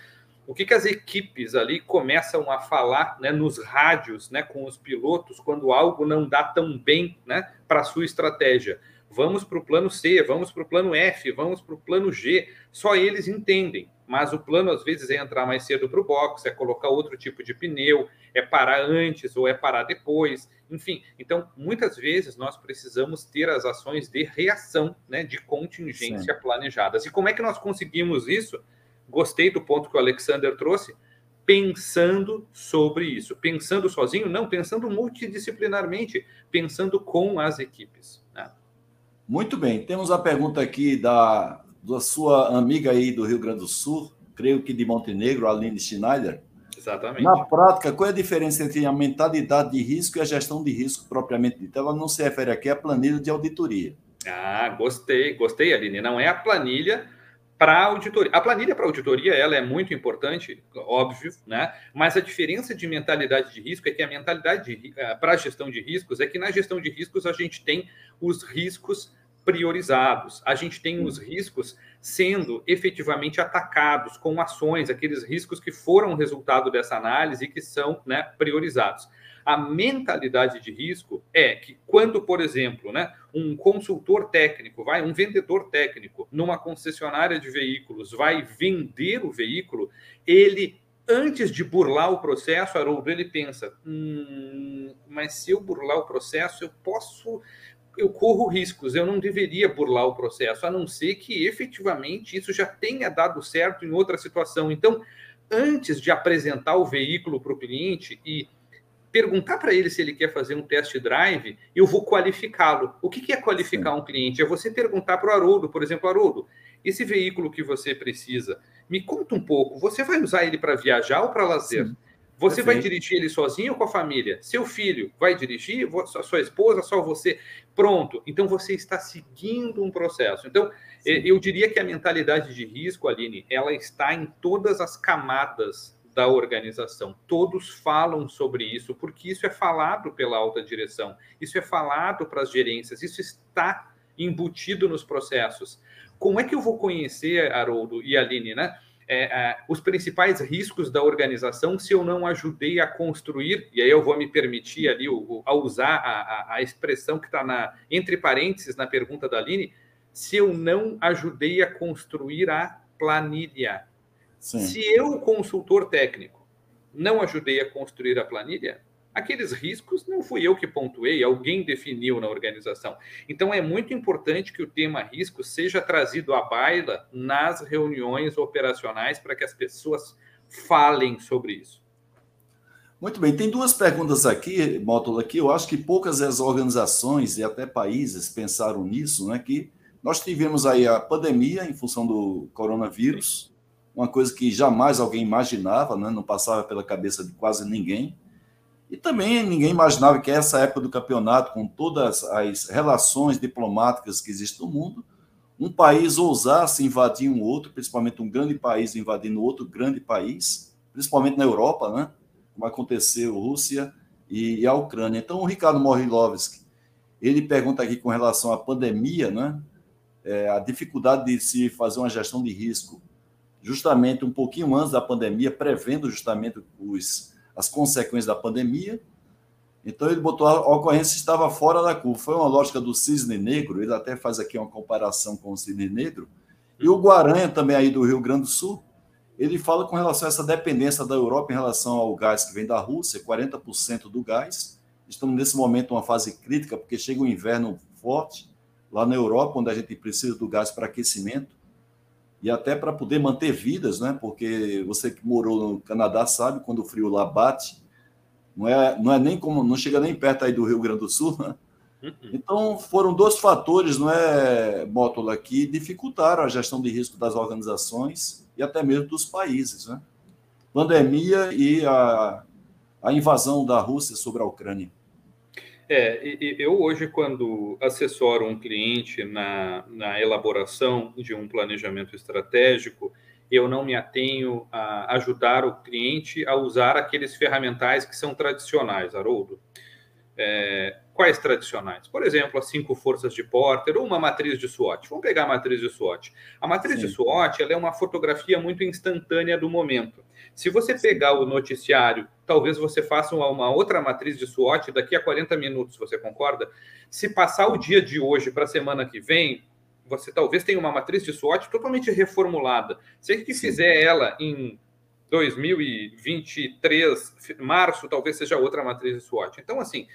O que, que as equipes ali começam a falar né, nos rádios né, com os pilotos quando algo não dá tão bem né, para a sua estratégia? Vamos para o plano C, vamos para o plano F, vamos para o plano G. Só eles entendem mas o plano às vezes é entrar mais cedo para o box, é colocar outro tipo de pneu, é parar antes ou é parar depois, enfim. Então, muitas vezes nós precisamos ter as ações de reação, né, de contingência Sim. planejadas. E como é que nós conseguimos isso? Gostei do ponto que o Alexander trouxe, pensando sobre isso, pensando sozinho, não, pensando multidisciplinarmente, pensando com as equipes. Muito bem, temos a pergunta aqui da da sua amiga aí do Rio Grande do Sul, creio que de Montenegro, Aline Schneider. Exatamente. Na prática, qual é a diferença entre a mentalidade de risco e a gestão de risco propriamente dita? Ela não se refere aqui à planilha de auditoria. Ah, gostei, gostei, Aline. Não é a planilha para auditoria. A planilha para auditoria ela é muito importante, óbvio, né? Mas a diferença de mentalidade de risco é que a mentalidade eh, para a gestão de riscos é que na gestão de riscos a gente tem os riscos priorizados. A gente tem os riscos sendo efetivamente atacados com ações, aqueles riscos que foram resultado dessa análise e que são né, priorizados. A mentalidade de risco é que quando, por exemplo, né, um consultor técnico, vai, um vendedor técnico numa concessionária de veículos vai vender o veículo, ele antes de burlar o processo, Haroldo, ele pensa: hum, mas se eu burlar o processo, eu posso eu corro riscos, eu não deveria burlar o processo, a não ser que efetivamente isso já tenha dado certo em outra situação. Então, antes de apresentar o veículo para o cliente e perguntar para ele se ele quer fazer um test drive, eu vou qualificá-lo. O que é qualificar Sim. um cliente? É você perguntar para o Haroldo, por exemplo, Haroldo, esse veículo que você precisa, me conta um pouco, você vai usar ele para viajar ou para lazer? Sim. Você Perfeito. vai dirigir ele sozinho ou com a família? Seu filho vai dirigir? Sua esposa, só você? Pronto. Então você está seguindo um processo. Então, Sim. eu diria que a mentalidade de risco, Aline, ela está em todas as camadas da organização. Todos falam sobre isso, porque isso é falado pela alta direção, isso é falado para as gerências, isso está embutido nos processos. Como é que eu vou conhecer, Haroldo e Aline, né? é, é, os principais riscos da organização se eu não ajudei a construir, e aí eu vou me permitir ali o, o, a usar a, a, a expressão que está entre parênteses na pergunta da Aline, se eu não ajudei a construir a planilha. Sim. Se eu, consultor técnico, não ajudei a construir a planilha, Aqueles riscos não fui eu que pontuei, alguém definiu na organização. Então é muito importante que o tema risco seja trazido à baila nas reuniões operacionais para que as pessoas falem sobre isso. Muito bem, tem duas perguntas aqui, Módulo, aqui. Eu acho que poucas as organizações e até países pensaram nisso, né? Que nós tivemos aí a pandemia em função do coronavírus, uma coisa que jamais alguém imaginava, né? Não passava pela cabeça de quase ninguém. E também ninguém imaginava que essa época do campeonato, com todas as relações diplomáticas que existem no mundo, um país ousasse invadir um outro, principalmente um grande país invadindo outro grande país, principalmente na Europa, né? Como aconteceu Rússia e, a Ucrânia. Então, o Ricardo Morilovski, ele pergunta aqui com relação à pandemia, né? É, a dificuldade de se fazer uma gestão de risco justamente um pouquinho antes da pandemia, prevendo justamente os, as consequências da pandemia. Então ele botou a ocorrência estava fora da curva. Foi uma lógica do cisne negro, ele até faz aqui uma comparação com o cisne negro. E o Guaranha, também aí do Rio Grande do Sul, ele fala com relação a essa dependência da Europa em relação ao gás que vem da Rússia, 40% do gás. Estamos nesse momento uma fase crítica, porque chega o um inverno forte lá na Europa, onde a gente precisa do gás para aquecimento e até para poder manter vidas, né? Porque você que morou no Canadá sabe quando o frio lá bate, não é, não é nem como, não chega nem perto aí do Rio Grande do Sul, né? Uhum. Então foram dois fatores, não é, Mótola, que dificultaram a gestão de risco das organizações e até mesmo dos países, né? Pandemia e a, a invasão da Rússia sobre a Ucrânia. É, eu hoje, quando assessoro um cliente na, na elaboração de um planejamento estratégico, eu não me atenho a ajudar o cliente a usar aqueles ferramentais que são tradicionais, Haroldo. É, quais tradicionais? Por exemplo, as cinco forças de Porter ou uma matriz de SWOT. Vamos pegar a matriz de SWOT. A matriz Sim. de SWOT ela é uma fotografia muito instantânea do momento. Se você pegar o noticiário, talvez você faça uma, outra matriz de SWOT daqui a 40 minutos, você concorda? Se passar o dia de hoje para a semana que vem, você talvez tenha uma matriz de SWOT totalmente reformulada. Se Sim. fizer ela em 2023, março, talvez seja outra matriz de SWOT. Então, assim,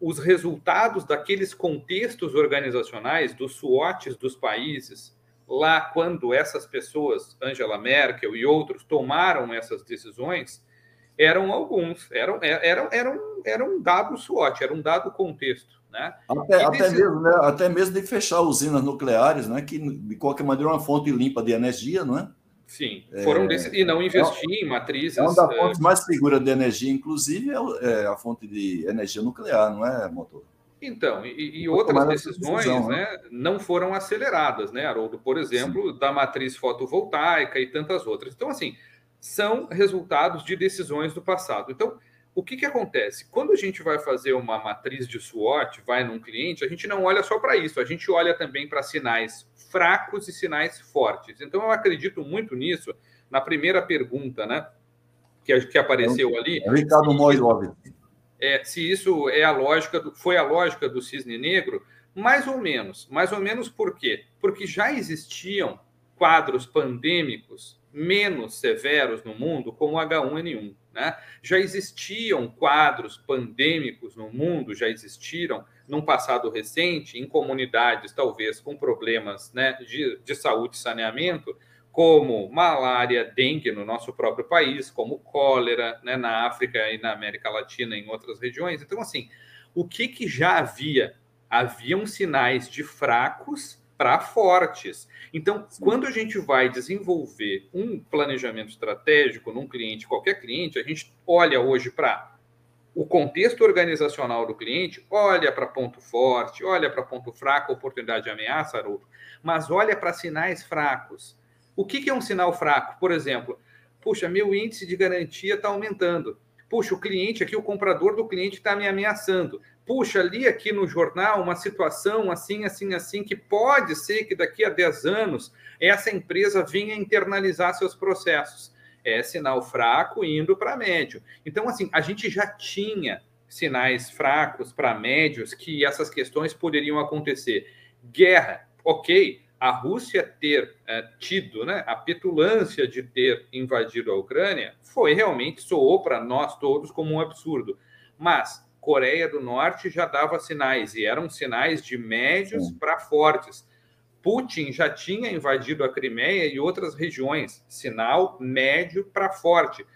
os resultados daqueles contextos organizacionais, dos SWOTs dos países, lá quando essas pessoas, Angela Merkel e outros, tomaram essas decisões, eram alguns, eram, eram, eram, eram um dado SWOT, era um dado contexto. Né? Até, até, mesmo, né? até mesmo de fechar usinas nucleares, né? que de qualquer maneira é uma fonte limpa de energia, não é? Sim, foram é, desse, e não investir é, em matrizes. É uma das fontes é, mais seguras de energia, inclusive, é, é, a fonte de energia nuclear, não é, motor? Então, e, e outras decisões decisão, né? né? não foram aceleradas, né, Haroldo? Por exemplo, Sim. da matriz fotovoltaica e tantas outras. Então, assim, são resultados de decisões do passado. Então, o que, que acontece? Quando a gente vai fazer uma matriz de SWOT, vai num cliente, a gente não olha só para isso, a gente olha também para sinais fracos e sinais fortes. Então, eu acredito muito nisso, na primeira pergunta, né? Que, que apareceu ali. É Ricardo Moilov. É, se isso é a lógica, do, foi a lógica do cisne negro, mais ou menos. Mais ou menos por quê? Porque já existiam quadros pandêmicos menos severos no mundo, como o H1N1. Né? Já existiam quadros pandêmicos no mundo, já existiram num passado recente, em comunidades talvez com problemas né, de, de saúde e saneamento, como malária, dengue no nosso próprio país, como cólera né, na África e na América Latina e em outras regiões. Então, assim, o que, que já havia? Haviam sinais de fracos para fortes. Então, quando a gente vai desenvolver um planejamento estratégico num cliente, qualquer cliente, a gente olha hoje para o contexto organizacional do cliente, olha para ponto forte, olha para ponto fraco, oportunidade de ameaça, Haroldo, mas olha para sinais fracos. O que, que é um sinal fraco? Por exemplo, puxa, meu índice de garantia está aumentando. Puxa, o cliente aqui, o comprador do cliente está me ameaçando puxa, ali aqui no jornal uma situação assim, assim, assim, que pode ser que daqui a 10 anos essa empresa venha internalizar seus processos. É sinal fraco indo para médio. Então, assim, a gente já tinha sinais fracos para médios que essas questões poderiam acontecer. Guerra, ok, a Rússia ter é, tido né, a petulância de ter invadido a Ucrânia foi realmente, soou para nós todos como um absurdo. Mas Coreia do Norte já dava sinais, e eram sinais de médios para fortes. Putin já tinha invadido a Crimeia e outras regiões, sinal médio para forte.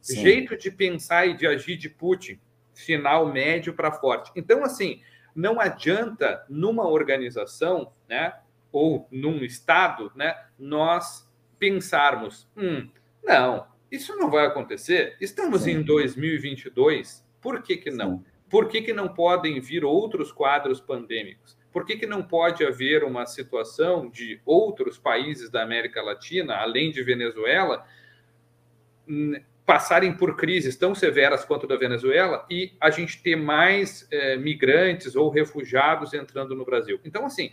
Sim. Jeito de pensar e de agir de Putin, sinal médio para forte. Então, assim, não adianta numa organização, né, ou num estado, né, nós pensarmos, hum, não, isso não vai acontecer. Estamos Sim. em 2022, por que que não? Sim Por que, que não podem vir outros quadros pandêmicos? Por que, que não pode haver uma situação de outros países da América Latina, além de Venezuela, passarem por crises tão severas quanto da Venezuela e a gente ter mais é, migrantes ou refugiados entrando no Brasil? Então, assim,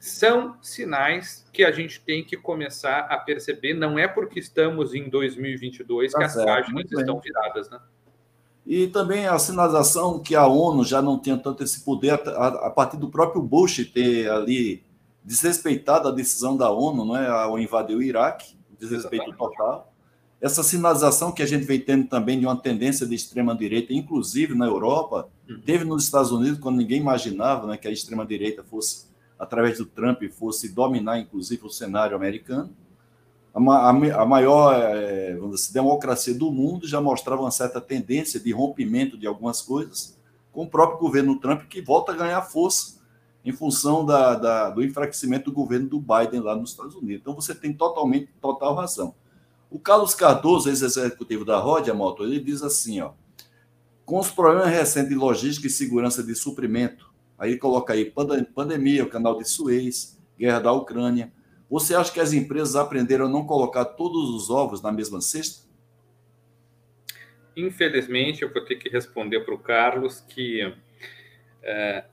são sinais que a gente tem que começar a perceber. Não é porque estamos em 2022 tá que certo, as páginas estão viradas, né? E também a sinalização que a ONU já não tinha tanto esse poder a, partir do próprio Bush ter ali desrespeitado a decisão da ONU, não é, ao invadir o Iraque, desrespeito Exatamente. total. Essa sinalização que a gente vem tendo também de uma tendência de extrema direita, inclusive na Europa, hum. teve nos Estados Unidos quando ninguém imaginava, né, que a extrema direita fosse através do Trump fosse dominar inclusive o cenário americano a, a maior é, dizer, democracia do mundo já mostrava uma certa tendência de rompimento de algumas coisas, com o próprio governo Trump, que volta a ganhar força em função da, da, do enfraquecimento do governo do Biden lá nos Estados Unidos. Então você tem totalmente total razão. O Carlos Cardoso, ex-executivo da Rodia Motor, ele diz assim, ó, com os problemas recentes de logística e segurança de suprimento, aí coloca aí pandemia, o canal de Suez, guerra da Ucrânia, você acha que as empresas aprenderam a não colocar todos os ovos na mesma cesta? Infelizmente, eu vou ter que responder para o Carlos que é,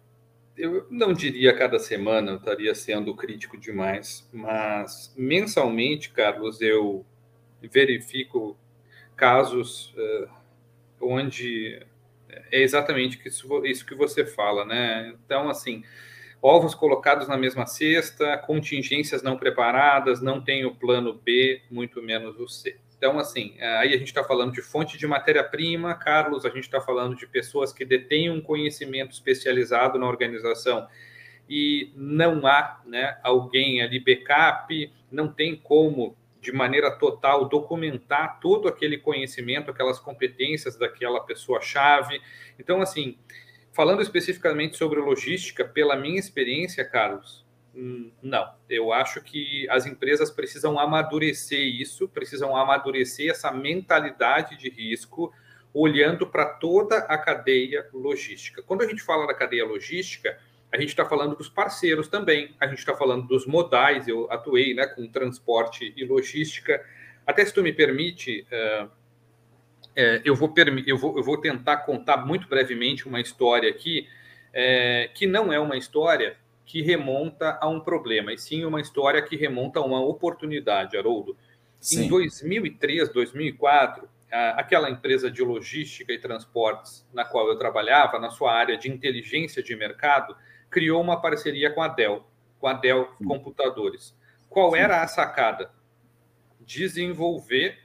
eu não diria cada semana, eu estaria sendo crítico demais, mas mensalmente, Carlos, eu verifico casos é, onde é exatamente isso, que você fala, né? Então, assim, ovos colocados na mesma cesta, contingências não preparadas, não tem o plano B, muito menos o C. Então, assim, aí a gente está falando de fonte de matéria-prima, Carlos, a gente está falando de pessoas que detêm um conhecimento especializado na organização e não há né, alguém ali backup, não tem como, de maneira total, documentar todo aquele conhecimento, aquelas competências daquela pessoa-chave. Então, assim, Falando especificamente sobre logística, pela minha experiência, Carlos, hum, não. Eu acho que as empresas precisam amadurecer isso, precisam amadurecer essa mentalidade de risco, olhando para toda a cadeia logística. Quando a gente fala da cadeia logística, a gente está falando dos parceiros também, a gente está falando dos modais. Eu atuei né, com transporte e logística. Até se tu me permite, uh, é, eu, vou eu, vou, eu vou tentar contar muito brevemente uma história aqui, é, que não é uma história que remonta a um problema, e sim uma história que remonta a uma oportunidade, Haroldo. Sim. Em 2003, 2004, aquela empresa de logística e transportes na qual eu trabalhava, na sua área de inteligência de mercado, criou uma parceria com a Dell, com a Dell Computadores. Qual era a sacada? Desenvolver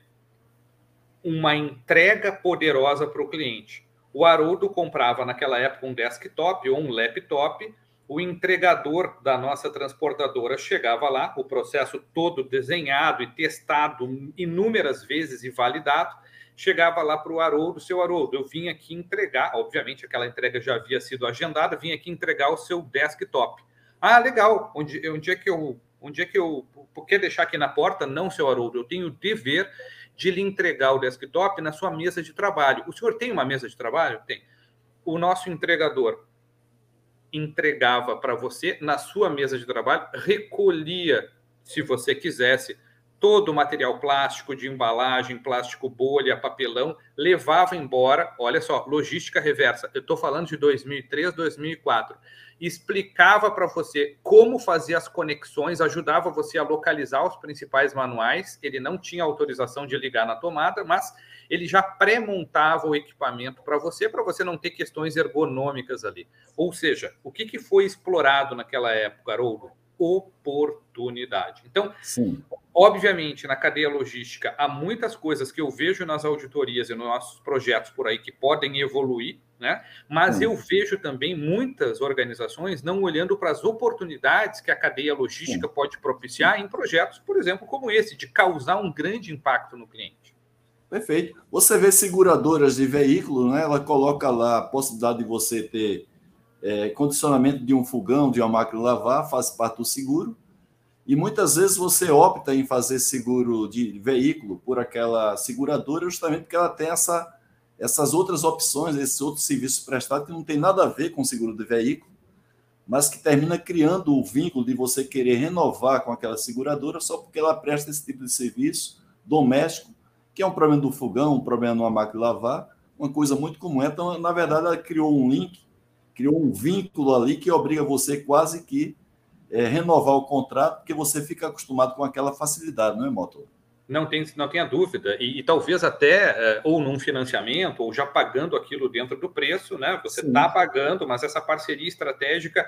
uma entrega poderosa para o cliente. O Haroldo comprava naquela época um desktop ou um laptop, o entregador da nossa transportadora chegava lá, o processo todo desenhado e testado inúmeras vezes e validado, chegava lá para o Haroldo, seu Haroldo, eu vim aqui entregar, obviamente aquela entrega já havia sido agendada, vim aqui entregar o seu desktop. Ah, legal, onde, onde é que eu, onde é que eu, por que deixar aqui na porta? Não, seu Haroldo, eu tenho o dever de lhe entregar o desktop na sua mesa de trabalho. O senhor tem uma mesa de trabalho? Tem. O nosso entregador entregava para você na sua mesa de trabalho, recolhia, se você quisesse, todo o material plástico de embalagem, plástico bolha, papelão, levava embora. Olha só, logística reversa. Eu estou falando de 2003, 2004 explicava para você como fazer as conexões, ajudava você a localizar os principais manuais. Ele não tinha autorização de ligar na tomada, mas ele já pré-montava o equipamento para você, para você não ter questões ergonômicas ali. Ou seja, o que, que foi explorado naquela época, Haroldo? Oportunidade. Então, Sim. obviamente, na cadeia logística, há muitas coisas que eu vejo nas auditorias e nos nossos projetos por aí que podem evoluir, né? Mas hum. eu vejo também muitas organizações não olhando para as oportunidades que a cadeia logística pode propiciar em projetos, por exemplo, como esse, de causar um grande impacto no cliente. Perfeito. Você vê seguradoras de veículo, né? Ela coloca lá a possibilidade de você ter é, condicionamento de um fogão, de uma máquina lavar, faz parte do seguro. E muitas vezes você opta em fazer seguro de veículo por aquela seguradora, justamente porque ela tem essa essas outras opções, esses outros serviços prestados que não tem nada a ver com seguro de veículo, mas que termina criando o vínculo de você querer renovar com aquela seguradora só porque ela presta esse tipo de serviço doméstico, que é um problema do fogão, um problema numa máquina de lavar, uma coisa muito comum. Então, na verdade, ela criou um link, criou um vínculo ali que obriga você quase que é, renovar o contrato, porque você fica acostumado com aquela facilidade, não é, motor? Não tem, não tenha dúvida. E, e talvez até, é, ou num financiamento, ou já pagando aquilo dentro do preço, né? Você está pagando, mas essa parceria estratégica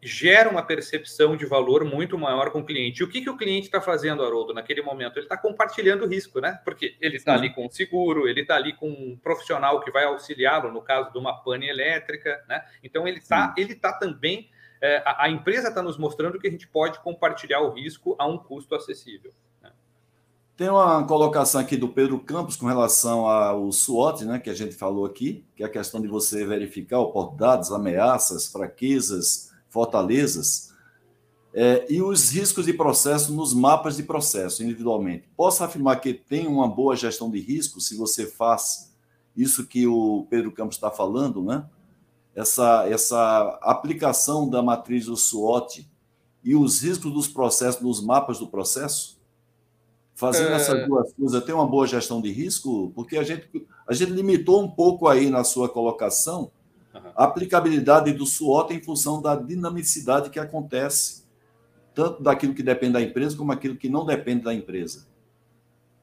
gera uma percepção de valor muito maior com o cliente. E o que, que o cliente está fazendo, Haroldo, naquele momento? Ele está compartilhando o risco, né? Porque ele está ali com o seguro, ele está ali com um profissional que vai auxiliá-lo no caso de uma pane elétrica, né? Então ele está ele tá também. É, a, a empresa está nos mostrando que a gente pode compartilhar o risco a um custo acessível. Tem uma colocação aqui do Pedro Campos com relação ao SWOT, né, que a gente falou aqui, que é a questão de você verificar oportunidades, ameaças, fraquezas, fortalezas, é, e os riscos de processo nos mapas de processo individualmente. Posso afirmar que tem uma boa gestão de risco se você faz isso que o Pedro Campos está falando, né? Essa, essa aplicação da matriz do SWOT e os riscos dos processos nos mapas do processo? Fazendo é... essas duas coisas, tem uma boa gestão de risco? Porque a gente, a gente limitou um pouco aí na sua colocação a aplicabilidade do SWOT em função da dinamicidade que acontece, tanto daquilo que depende da empresa como aquilo que não depende da empresa.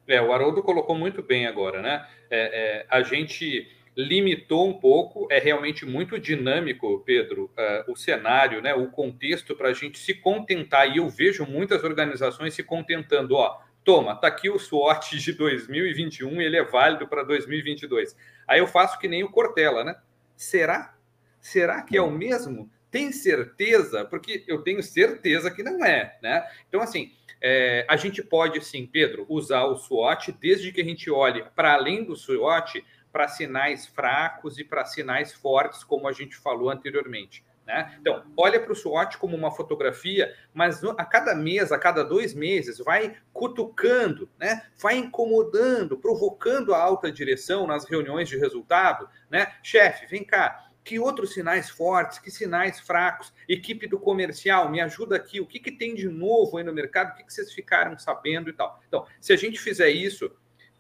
É, o Haroldo colocou muito bem agora, né? É, é, a gente limitou um pouco, é realmente muito dinâmico, Pedro, uh, o cenário, né, o contexto para a gente se contentar, e eu vejo muitas organizações se contentando, ó, toma, tá aqui o SWOT de 2021 ele é válido para 2022. Aí eu faço que nem o Cortella, né? Será? Será que é o mesmo? Tem certeza? Porque eu tenho certeza que não é, né? Então, assim, é, a gente pode, sim, Pedro, usar o SWOT desde que a gente olhe para além do SWOT para sinais fracos e para sinais fortes, como a gente falou anteriormente. Né? Então, olha para o SWOT como uma fotografia, mas a cada mês, a cada dois meses, vai cutucando, né? vai incomodando, provocando a alta direção nas reuniões de resultado. Né? Chefe, vem cá, que outros sinais fortes, que sinais fracos? Equipe do comercial, me ajuda aqui. O que, que tem de novo aí no mercado? O que, que vocês ficaram sabendo e tal? Então, se a gente fizer isso,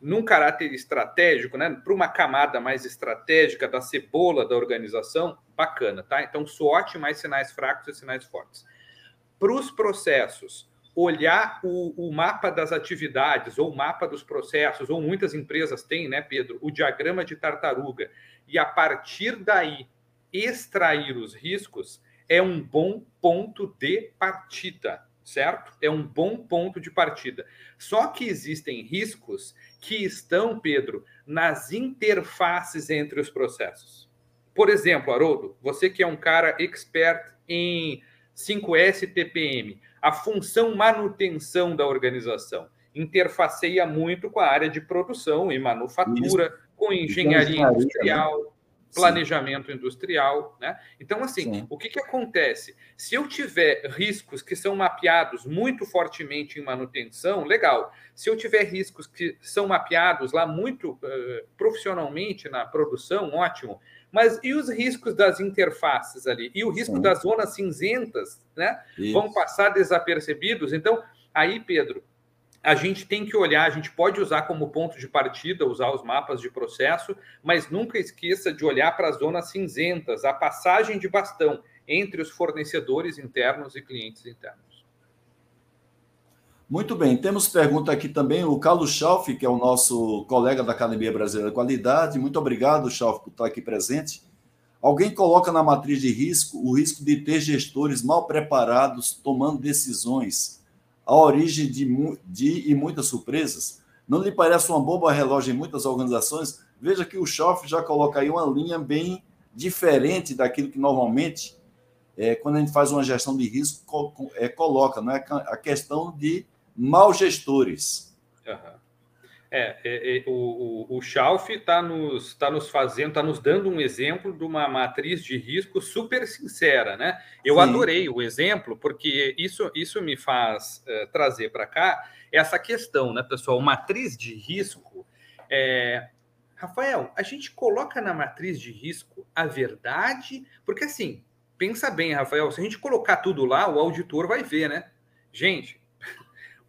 num caráter estratégico, né, para uma camada mais estratégica da cebola da organização, bacana, tá? Então, SWOT mais sinais fracos e sinais fortes. Para os processos, olhar o, o, mapa das atividades ou o mapa dos processos, ou muitas empresas têm, né, Pedro, o diagrama de tartaruga, e a partir daí extrair os riscos é um bom ponto de partida, certo? É um bom ponto de partida. Só que existem riscos que estão, Pedro, nas interfaces entre os processos. Por exemplo, Haroldo, você que é um cara expert em 5S TPM, a função manutenção da organização interfaceia muito com a área de produção e manufatura, Isso. com engenharia industrial, planejamento Sim. industrial, né? Então, assim, Sim. o que, que acontece? Se eu tiver riscos que são mapeados muito fortemente em manutenção, legal. Se eu tiver riscos que são mapeados lá muito uh, profissionalmente na produção, ótimo. Mas e os riscos das interfaces ali? E o risco Sim. das zonas cinzentas, né? Isso. Vão passar desapercebidos. Então, aí, Pedro, a gente tem que olhar, a gente pode usar como ponto de partida, usar os mapas de processo, mas nunca esqueça de olhar para as zonas cinzentas, a passagem de bastão entre os fornecedores internos e clientes internos. Muito bem, temos pergunta aqui também, o Carlos Schauf, que é o nosso colega da Academia Brasileira de Qualidade. Muito obrigado, Schauf, por estar aqui presente. Alguém coloca na matriz de risco o risco de ter gestores mal preparados tomando decisões a origem de, de e muitas surpresas? Não lhe parece uma bomba relógio em muitas organizações? Veja que o Schoff já coloca aí uma linha bem diferente daquilo que normalmente, é, quando a gente faz uma gestão de risco, é, coloca, não é a questão de mal gestores. Uhum. É, é, é, o, o, o Schauf está nos, tá nos fazendo, está nos dando um exemplo de uma matriz de risco super sincera, né? Eu Sim. adorei o exemplo, porque isso, isso me faz é, trazer para cá essa questão, né, pessoal? Matriz de risco, é, Rafael, a gente coloca na matriz de risco a verdade, porque assim, pensa bem, Rafael, se a gente colocar tudo lá, o auditor vai ver, né? Gente,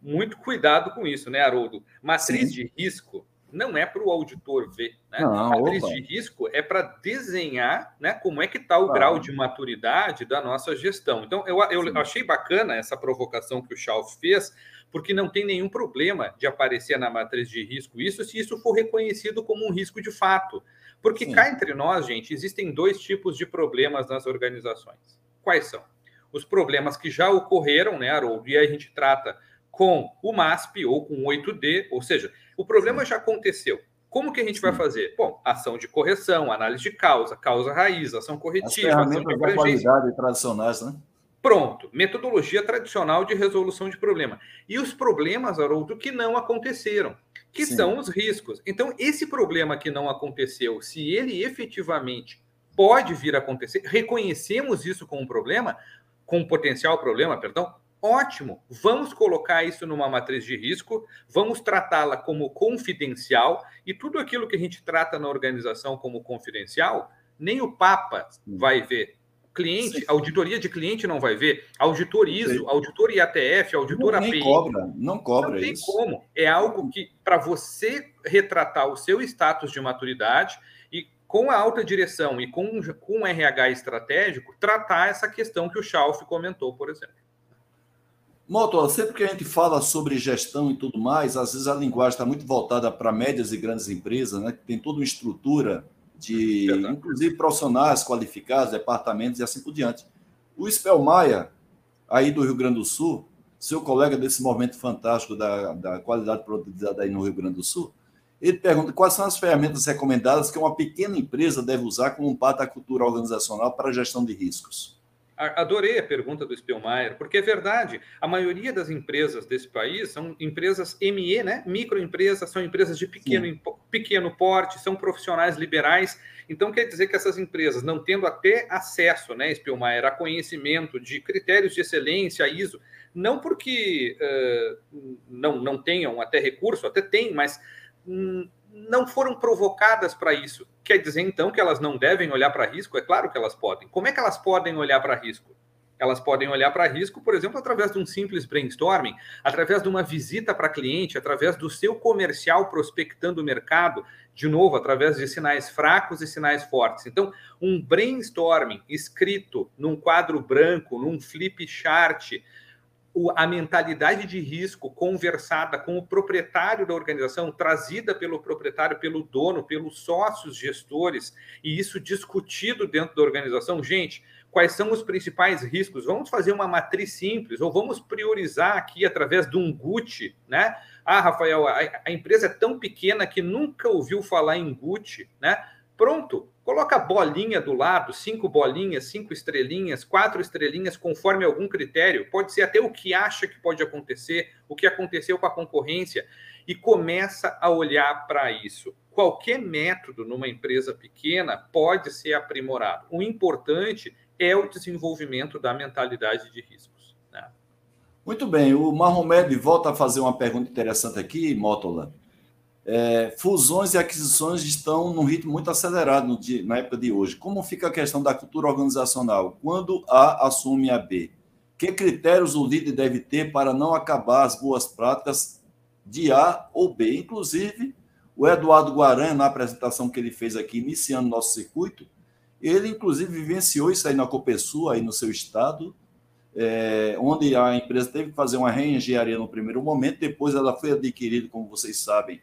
muito cuidado com isso, né, Haroldo? Matriz Sim. de risco não é para o auditor ver. Né? Não, matriz opa. de risco é para desenhar né, como é que está o ah. grau de maturidade da nossa gestão. Então, eu, eu achei bacana essa provocação que o Schalf fez, porque não tem nenhum problema de aparecer na matriz de risco isso se isso for reconhecido como um risco de fato. Porque Sim. cá entre nós, gente, existem dois tipos de problemas nas organizações. Quais são? Os problemas que já ocorreram, né, Haroldo? E a gente trata com o MASP ou com o 8D, ou seja, o problema já aconteceu. Como que a gente Sim. vai fazer? Bom, ação de correção, análise de causa, causa raiz, ação corretiva, ação de da qualidade tradicionais, né? Pronto, metodologia tradicional de resolução de problema. E os problemas, Haroldo, que não aconteceram, que Sim. são os riscos. Então, esse problema que não aconteceu, se ele efetivamente pode vir a acontecer, reconhecemos isso como um problema, com um potencial problema, perdão, Ótimo, vamos colocar isso numa matriz de risco, vamos tratá-la como confidencial e tudo aquilo que a gente trata na organização como confidencial, nem o Papa vai ver. Cliente, Sim. auditoria de cliente não vai ver, auditor ISO, Sim. auditor IATF, auditor não, API. Não cobra, não cobra não tem isso. como. É algo que, para você retratar o seu status de maturidade e com a alta direção e com, com o RH estratégico, tratar essa questão que o Schalf comentou, por exemplo. Moto, sempre que a gente fala sobre gestão e tudo mais, às vezes a linguagem está muito voltada para médias e grandes empresas, né? Que tem toda uma estrutura de, Verdade. inclusive, profissionais qualificados, departamentos e assim por diante. O Spelmaia, aí do Rio Grande do Sul, seu colega desse movimento fantástico da, da qualidade produtiva aí no Rio Grande do Sul, ele pergunta quais são as ferramentas recomendadas que uma pequena empresa deve usar como parte da cultura organizacional para a gestão de riscos. Adorei a pergunta do Spielmeier, porque é verdade. A maioria das empresas desse país são empresas ME, né? Microempresas, são empresas de pequeno, pequeno porte, são profissionais liberais. Então, quer dizer que essas empresas, não tendo até acesso, né, Spielmeier, a conhecimento de critérios de excelência, ISO, não porque uh, não, não tenham até recurso, até tem, mas hum, não foram provocadas para isso. Quer dizer, então, que elas não devem olhar para risco? É claro que elas podem. Como é que elas podem olhar para risco? Elas podem olhar para risco, por exemplo, através de um simples brainstorming, através de uma visita para cliente, através do seu comercial prospectando o mercado, de novo, através de sinais fracos e sinais fortes. Então, um brainstorming escrito num quadro branco, num flip chart, a mentalidade de risco conversada com o proprietário da organização, trazida pelo proprietário, pelo dono, pelos sócios gestores, e isso discutido dentro da organização. Gente, quais são os principais riscos? Vamos fazer uma matriz simples, ou vamos priorizar aqui através de um GUT, né? Ah, Rafael, a, empresa é tão pequena que nunca ouviu falar em GUT, né? Pronto, coloca bolinha do lado, cinco bolinhas, cinco estrelinhas, quatro estrelinhas, conforme algum critério. Pode ser até o que acha que pode acontecer, o que aconteceu com a concorrência, e começa a olhar para isso. Qualquer método numa empresa pequena pode ser aprimorado. O importante é o desenvolvimento da mentalidade de riscos. Né? Muito bem, o Marromed volta a fazer uma pergunta interessante aqui, Mótola é, fusões e aquisições estão num ritmo muito acelerado dia, na época de hoje. Como fica a questão da cultura organizacional? Quando A assume a B? Que critérios o líder deve ter para não acabar as boas práticas de A ou B? Inclusive, o Eduardo Guaran, na apresentação que ele fez aqui, iniciando nosso circuito, ele, inclusive, vivenciou isso aí na Copesul, aí no seu estado, é, onde a empresa teve que fazer uma reengenharia no primeiro momento, depois ela foi adquirida, como vocês sabem,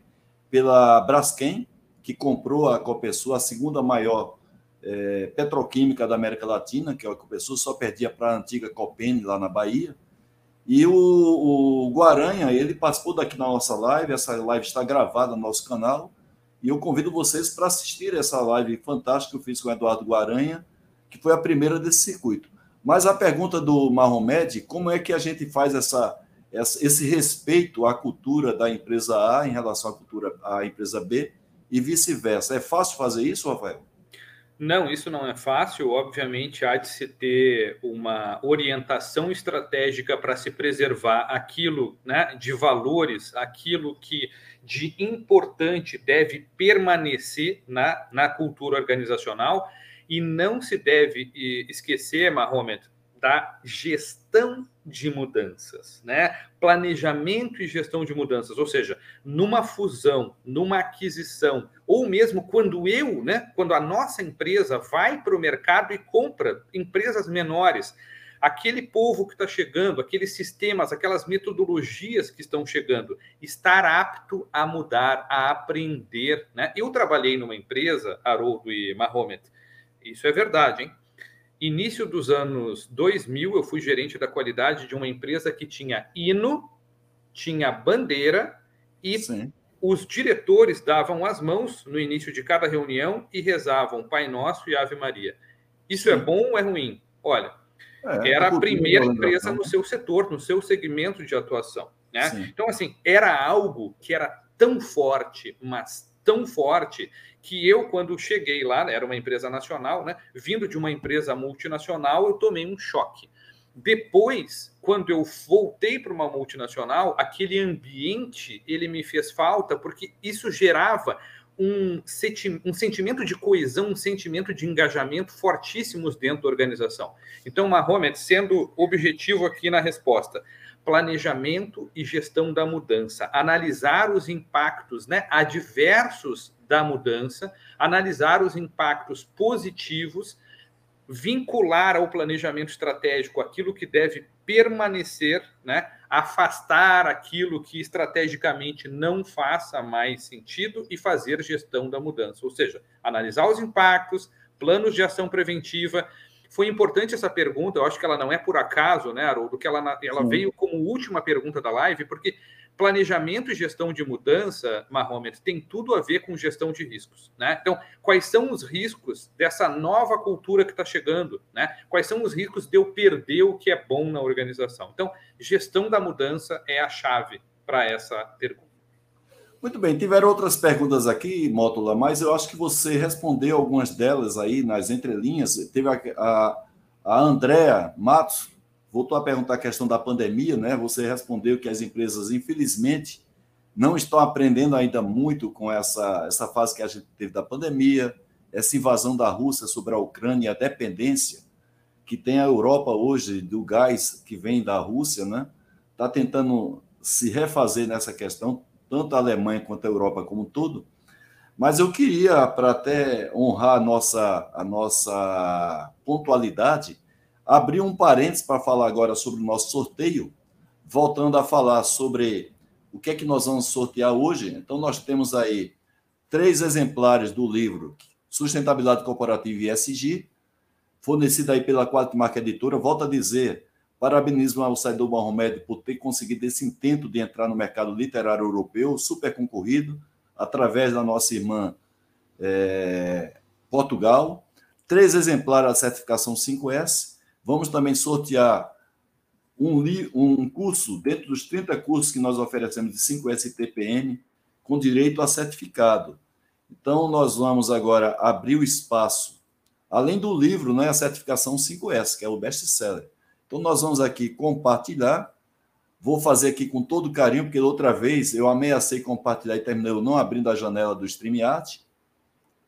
pela Braskem, que comprou a Copesul, a segunda maior é, petroquímica da América Latina, que é a Copesul, só perdia para a antiga Copene, lá na Bahia. E o, o Guaranha, ele participou daqui na nossa live, essa live está gravada no nosso canal, e eu convido vocês para assistir essa live fantástica que eu fiz com o Eduardo Guaranha, que foi a primeira desse circuito. Mas a pergunta do Mahomed, como é que a gente faz essa esse respeito à cultura da empresa A em relação à cultura à empresa B e vice-versa. É fácil fazer isso, Rafael? Não, isso não é fácil. Obviamente, há de se ter uma orientação estratégica para se preservar aquilo né, de valores, aquilo que de importante deve permanecer na, na cultura organizacional. E não se deve esquecer, Mahomet, da gestão de mudanças, né? Planejamento e gestão de mudanças, ou seja, numa fusão, numa aquisição, ou mesmo quando eu, né, quando a nossa empresa vai para o mercado e compra empresas menores, aquele povo que está chegando, aqueles sistemas, aquelas metodologias que estão chegando, estar apto a mudar, a aprender, né? Eu trabalhei numa empresa, Haroldo e Mahomet, isso é verdade, hein? Início dos anos 2000, eu fui gerente da qualidade de uma empresa que tinha hino, tinha bandeira e Sim. os diretores davam as mãos no início de cada reunião e rezavam Pai Nosso e Ave Maria. Isso é Sim. é bom ou é ruim? Olha, é, era a primeira empresa no seu setor, no seu segmento de atuação. Né? Então, assim, era algo que era tão forte, mas tão forte que eu, quando cheguei lá, né, era uma empresa nacional, né? Vindo de uma empresa multinacional, eu tomei um choque. Depois, quando eu voltei para uma multinacional, aquele ambiente ele me fez falta porque isso gerava um, senti um sentimento de coesão, um sentimento de engajamento fortíssimos dentro da organização. Então, Mahomet, sendo objetivo aqui na resposta, planejamento e gestão da mudança, analisar os impactos né, adversos da mudança, analisar os impactos positivos, vincular ao planejamento estratégico aquilo que deve permanecer, né, afastar aquilo que estrategicamente não faça mais sentido e fazer gestão da mudança, ou seja, analisar os impactos, planos de ação preventiva, foi importante essa pergunta, eu acho que ela não é por acaso, né, Haroldo, que ela, ela veio como última pergunta da live, porque planejamento e gestão de mudança, Mahomet, tem tudo a ver com gestão de riscos. Né? Então, quais são os riscos dessa nova cultura que está chegando? Né? Quais são os riscos de eu perder o que é bom na organização? Então, gestão da mudança é a chave para essa pergunta. Muito bem, tiveram outras perguntas aqui, Mótula, mas eu acho que você respondeu algumas delas aí nas entrelinhas. Teve a, a, a Andrea Matos, voltou a perguntar a questão da pandemia, né? Você respondeu que as empresas, infelizmente, não estão aprendendo ainda muito com essa, essa fase que a gente teve da pandemia, essa invasão da Rússia sobre a Ucrânia, a dependência que tem a Europa hoje do gás que vem da Rússia, né? Está tentando se refazer nessa questão tanto a Alemanha quanto a Europa como um todo. Mas eu queria, para até honrar a nossa, a nossa pontualidade, abrir um parênteses para falar agora sobre o nosso sorteio, voltando a falar sobre o que é que nós vamos sortear hoje. Então, nós temos aí três exemplares do livro Sustentabilidade Corporativa e ESG, fornecido aí pela Quatro Marca Editora. Volto a dizer, Parabenizo ao Saidor Mahomed por ter conseguido esse intento de entrar no mercado literário europeu, super concorrido, através da nossa irmã é, Portugal. Três exemplares da certificação 5S. Vamos também sortear um, um curso, dentro dos 30 cursos que nós oferecemos de 5S TPM, com direito a certificado. Então, nós vamos agora abrir o espaço, além do livro, né, a certificação 5S, que é o best-seller então, nós vamos aqui compartilhar. Vou fazer aqui com todo carinho, porque outra vez eu ameacei compartilhar e terminei não abrindo a janela do StreamYard.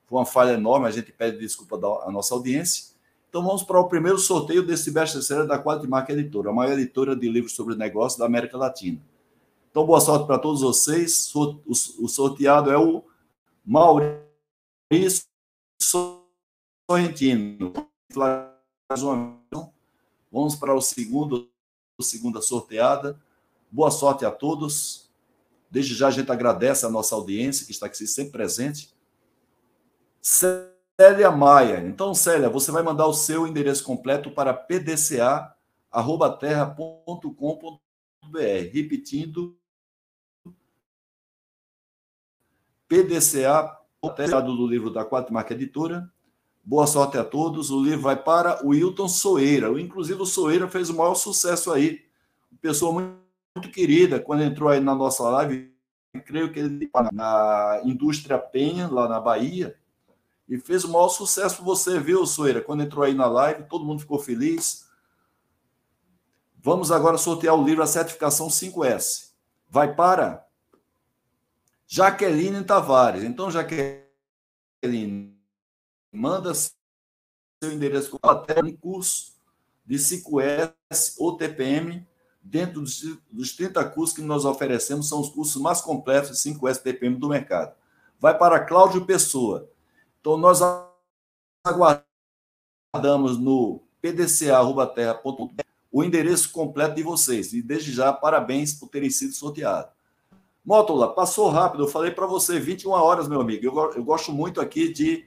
Foi uma falha enorme, a gente pede desculpa da nossa audiência. Então vamos para o primeiro sorteio desse best-seller da Quadrimarca Editora, a maior editora de livros sobre negócios da América Latina. Então boa sorte para todos vocês. O sorteado é o Maurício Sorrentino. Mais uma Vamos para o segundo, segunda sorteada. Boa sorte a todos. Desde já a gente agradece a nossa audiência, que está aqui sempre presente. Célia Maia. Então, Célia, você vai mandar o seu endereço completo para pdca.terra.com.br. Repetindo, pdca, do livro da Quatro Marca Editora, Boa sorte a todos. O livro vai para o Wilton Soeira. Inclusive, o Soeira fez o maior sucesso aí. Pessoa muito, muito querida. Quando entrou aí na nossa live, creio que ele na indústria Penha, lá na Bahia. E fez o maior sucesso você, viu, Soeira? Quando entrou aí na live, todo mundo ficou feliz. Vamos agora sortear o livro A Certificação 5S. Vai para Jaqueline Tavares. Então, Jaqueline, manda seu endereço até um curso de 5S ou TPM dentro dos, dos 30 cursos que nós oferecemos, são os cursos mais completos de 5S TPM do mercado. Vai para Cláudio Pessoa. Então, nós aguardamos no pdca.terra.com o endereço completo de vocês. E desde já, parabéns por terem sido sorteados. Mótola, passou rápido. Eu falei para você 21 horas, meu amigo. Eu, eu gosto muito aqui de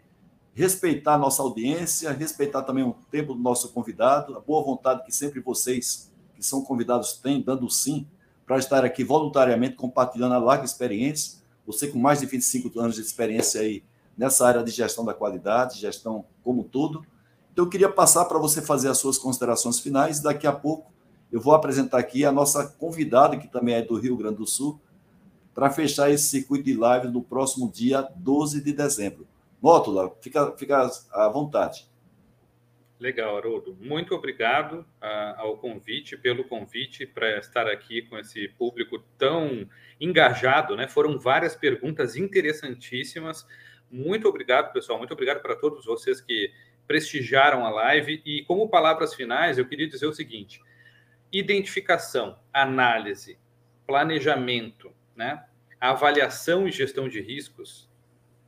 respeitar a nossa audiência, respeitar também o tempo do nosso convidado, a boa vontade que sempre vocês, que são convidados, têm, dando sim, para estar aqui voluntariamente compartilhando a larga experiência. Você com mais de 25 anos de experiência aí nessa área de gestão da qualidade, gestão como tudo. Então, eu queria passar para você fazer as suas considerações finais. Daqui a pouco eu vou apresentar aqui a nossa convidada, que também é do Rio Grande do Sul, para fechar esse circuito de live no próximo dia 12 de dezembro. Mótula, fica, fica à vontade. Legal, Haroldo. Muito obrigado uh, ao convite, pelo convite para estar aqui com esse público tão engajado, né? Foram várias perguntas interessantíssimas. Muito obrigado, pessoal. Muito obrigado para todos vocês que prestigiaram a live. E como palavras finais, eu queria dizer o seguinte: identificação, análise, planejamento, né? avaliação e gestão de riscos,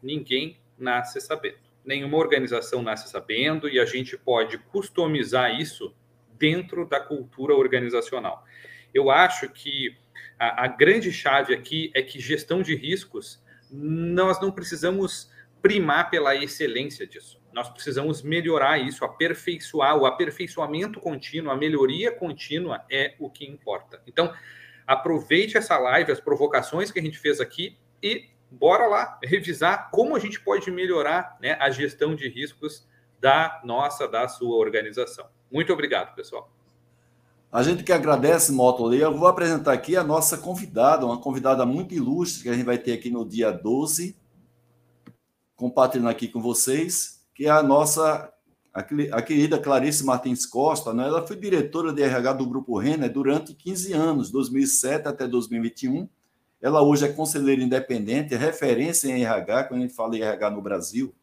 ninguém nasce sabendo. Nenhuma organização nasce sabendo e a gente pode customizar isso dentro da cultura organizacional. Eu acho que a, a grande chave aqui é que gestão de riscos, nós não precisamos primar pela excelência disso. Nós precisamos melhorar isso, aperfeiçoar. O aperfeiçoamento contínuo, a melhoria contínua é o que importa. Então, aproveite essa live, as provocações que a gente fez aqui e bora lá revisar como a gente pode melhorar né, a gestão de riscos da nossa, da sua organização. Muito obrigado, pessoal. A gente que agradece, Moto Eu vou apresentar aqui a nossa convidada, uma convidada muito ilustre que a gente vai ter aqui no dia 12, compartilhando aqui com vocês, que é a nossa a querida Clarice Martins Costa, né? ela foi diretora de RH do Grupo Renner durante 15 anos, 2007 até 2021, ela hoje é conselheira independente, é referência em RH, quando a gente fala em RH no Brasil,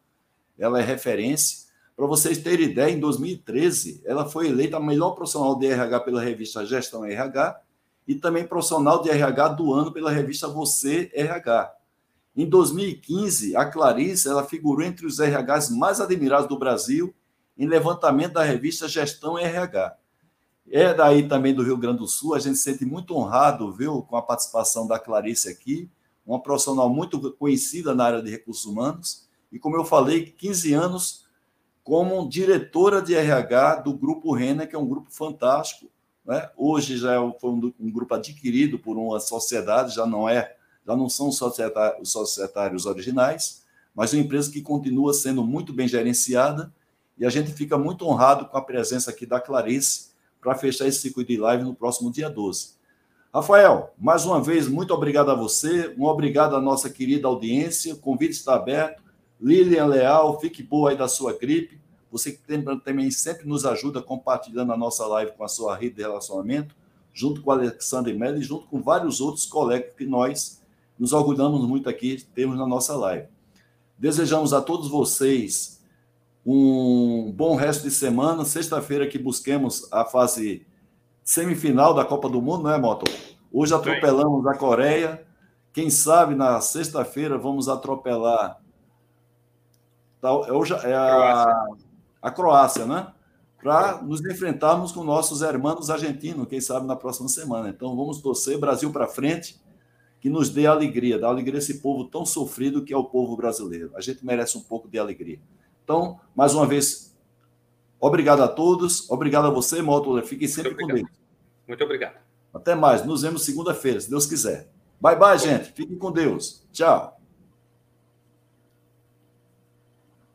ela é referência. Para vocês terem ideia, em 2013, ela foi eleita a melhor profissional de RH pela revista Gestão RH e também profissional de RH do ano pela revista Você RH. Em 2015, a Clarice ela figurou entre os RHs mais admirados do Brasil em levantamento da revista Gestão RH é daí também do Rio Grande do Sul. A gente se sente muito honrado, viu, com a participação da Clarice aqui, uma profissional muito conhecida na área de recursos humanos. E, como eu falei, 15 anos como diretora de RH do Grupo Renner, que é um grupo fantástico. Né? Hoje já é foi um, um grupo adquirido por uma sociedade, já não é, já não são societários, societários originais, mas uma empresa que continua sendo muito bem gerenciada. E a gente fica muito honrado com a presença aqui da Clarice, para fechar esse circuito de live no próximo dia 12. Rafael, mais uma vez, muito obrigado a você, um obrigado à nossa querida audiência, o convite está aberto. Lilian Leal, fique boa aí da sua gripe. Você que também sempre nos ajuda compartilhando a nossa live com a sua rede de relacionamento, junto com o Alexandre Mello e junto com vários outros colegas que nós nos orgulhamos muito aqui, temos na nossa live. Desejamos a todos vocês um bom resto de semana. Sexta-feira que busquemos a fase semifinal da Copa do Mundo, não é, Moto? Hoje atropelamos a Coreia. Quem sabe na sexta-feira vamos atropelar hoje é a, a Croácia, né? Para nos enfrentarmos com nossos irmãos argentinos, quem sabe na próxima semana. Então vamos torcer Brasil para frente, que nos dê alegria, dá alegria a esse povo tão sofrido que é o povo brasileiro. A gente merece um pouco de alegria. Então, mais uma vez, obrigado a todos. Obrigado a você, Módulo. Fiquem sempre com Deus. Muito obrigado. Até mais. Nos vemos segunda-feira, se Deus quiser. Bye, bye, gente. Fiquem com Deus. Tchau.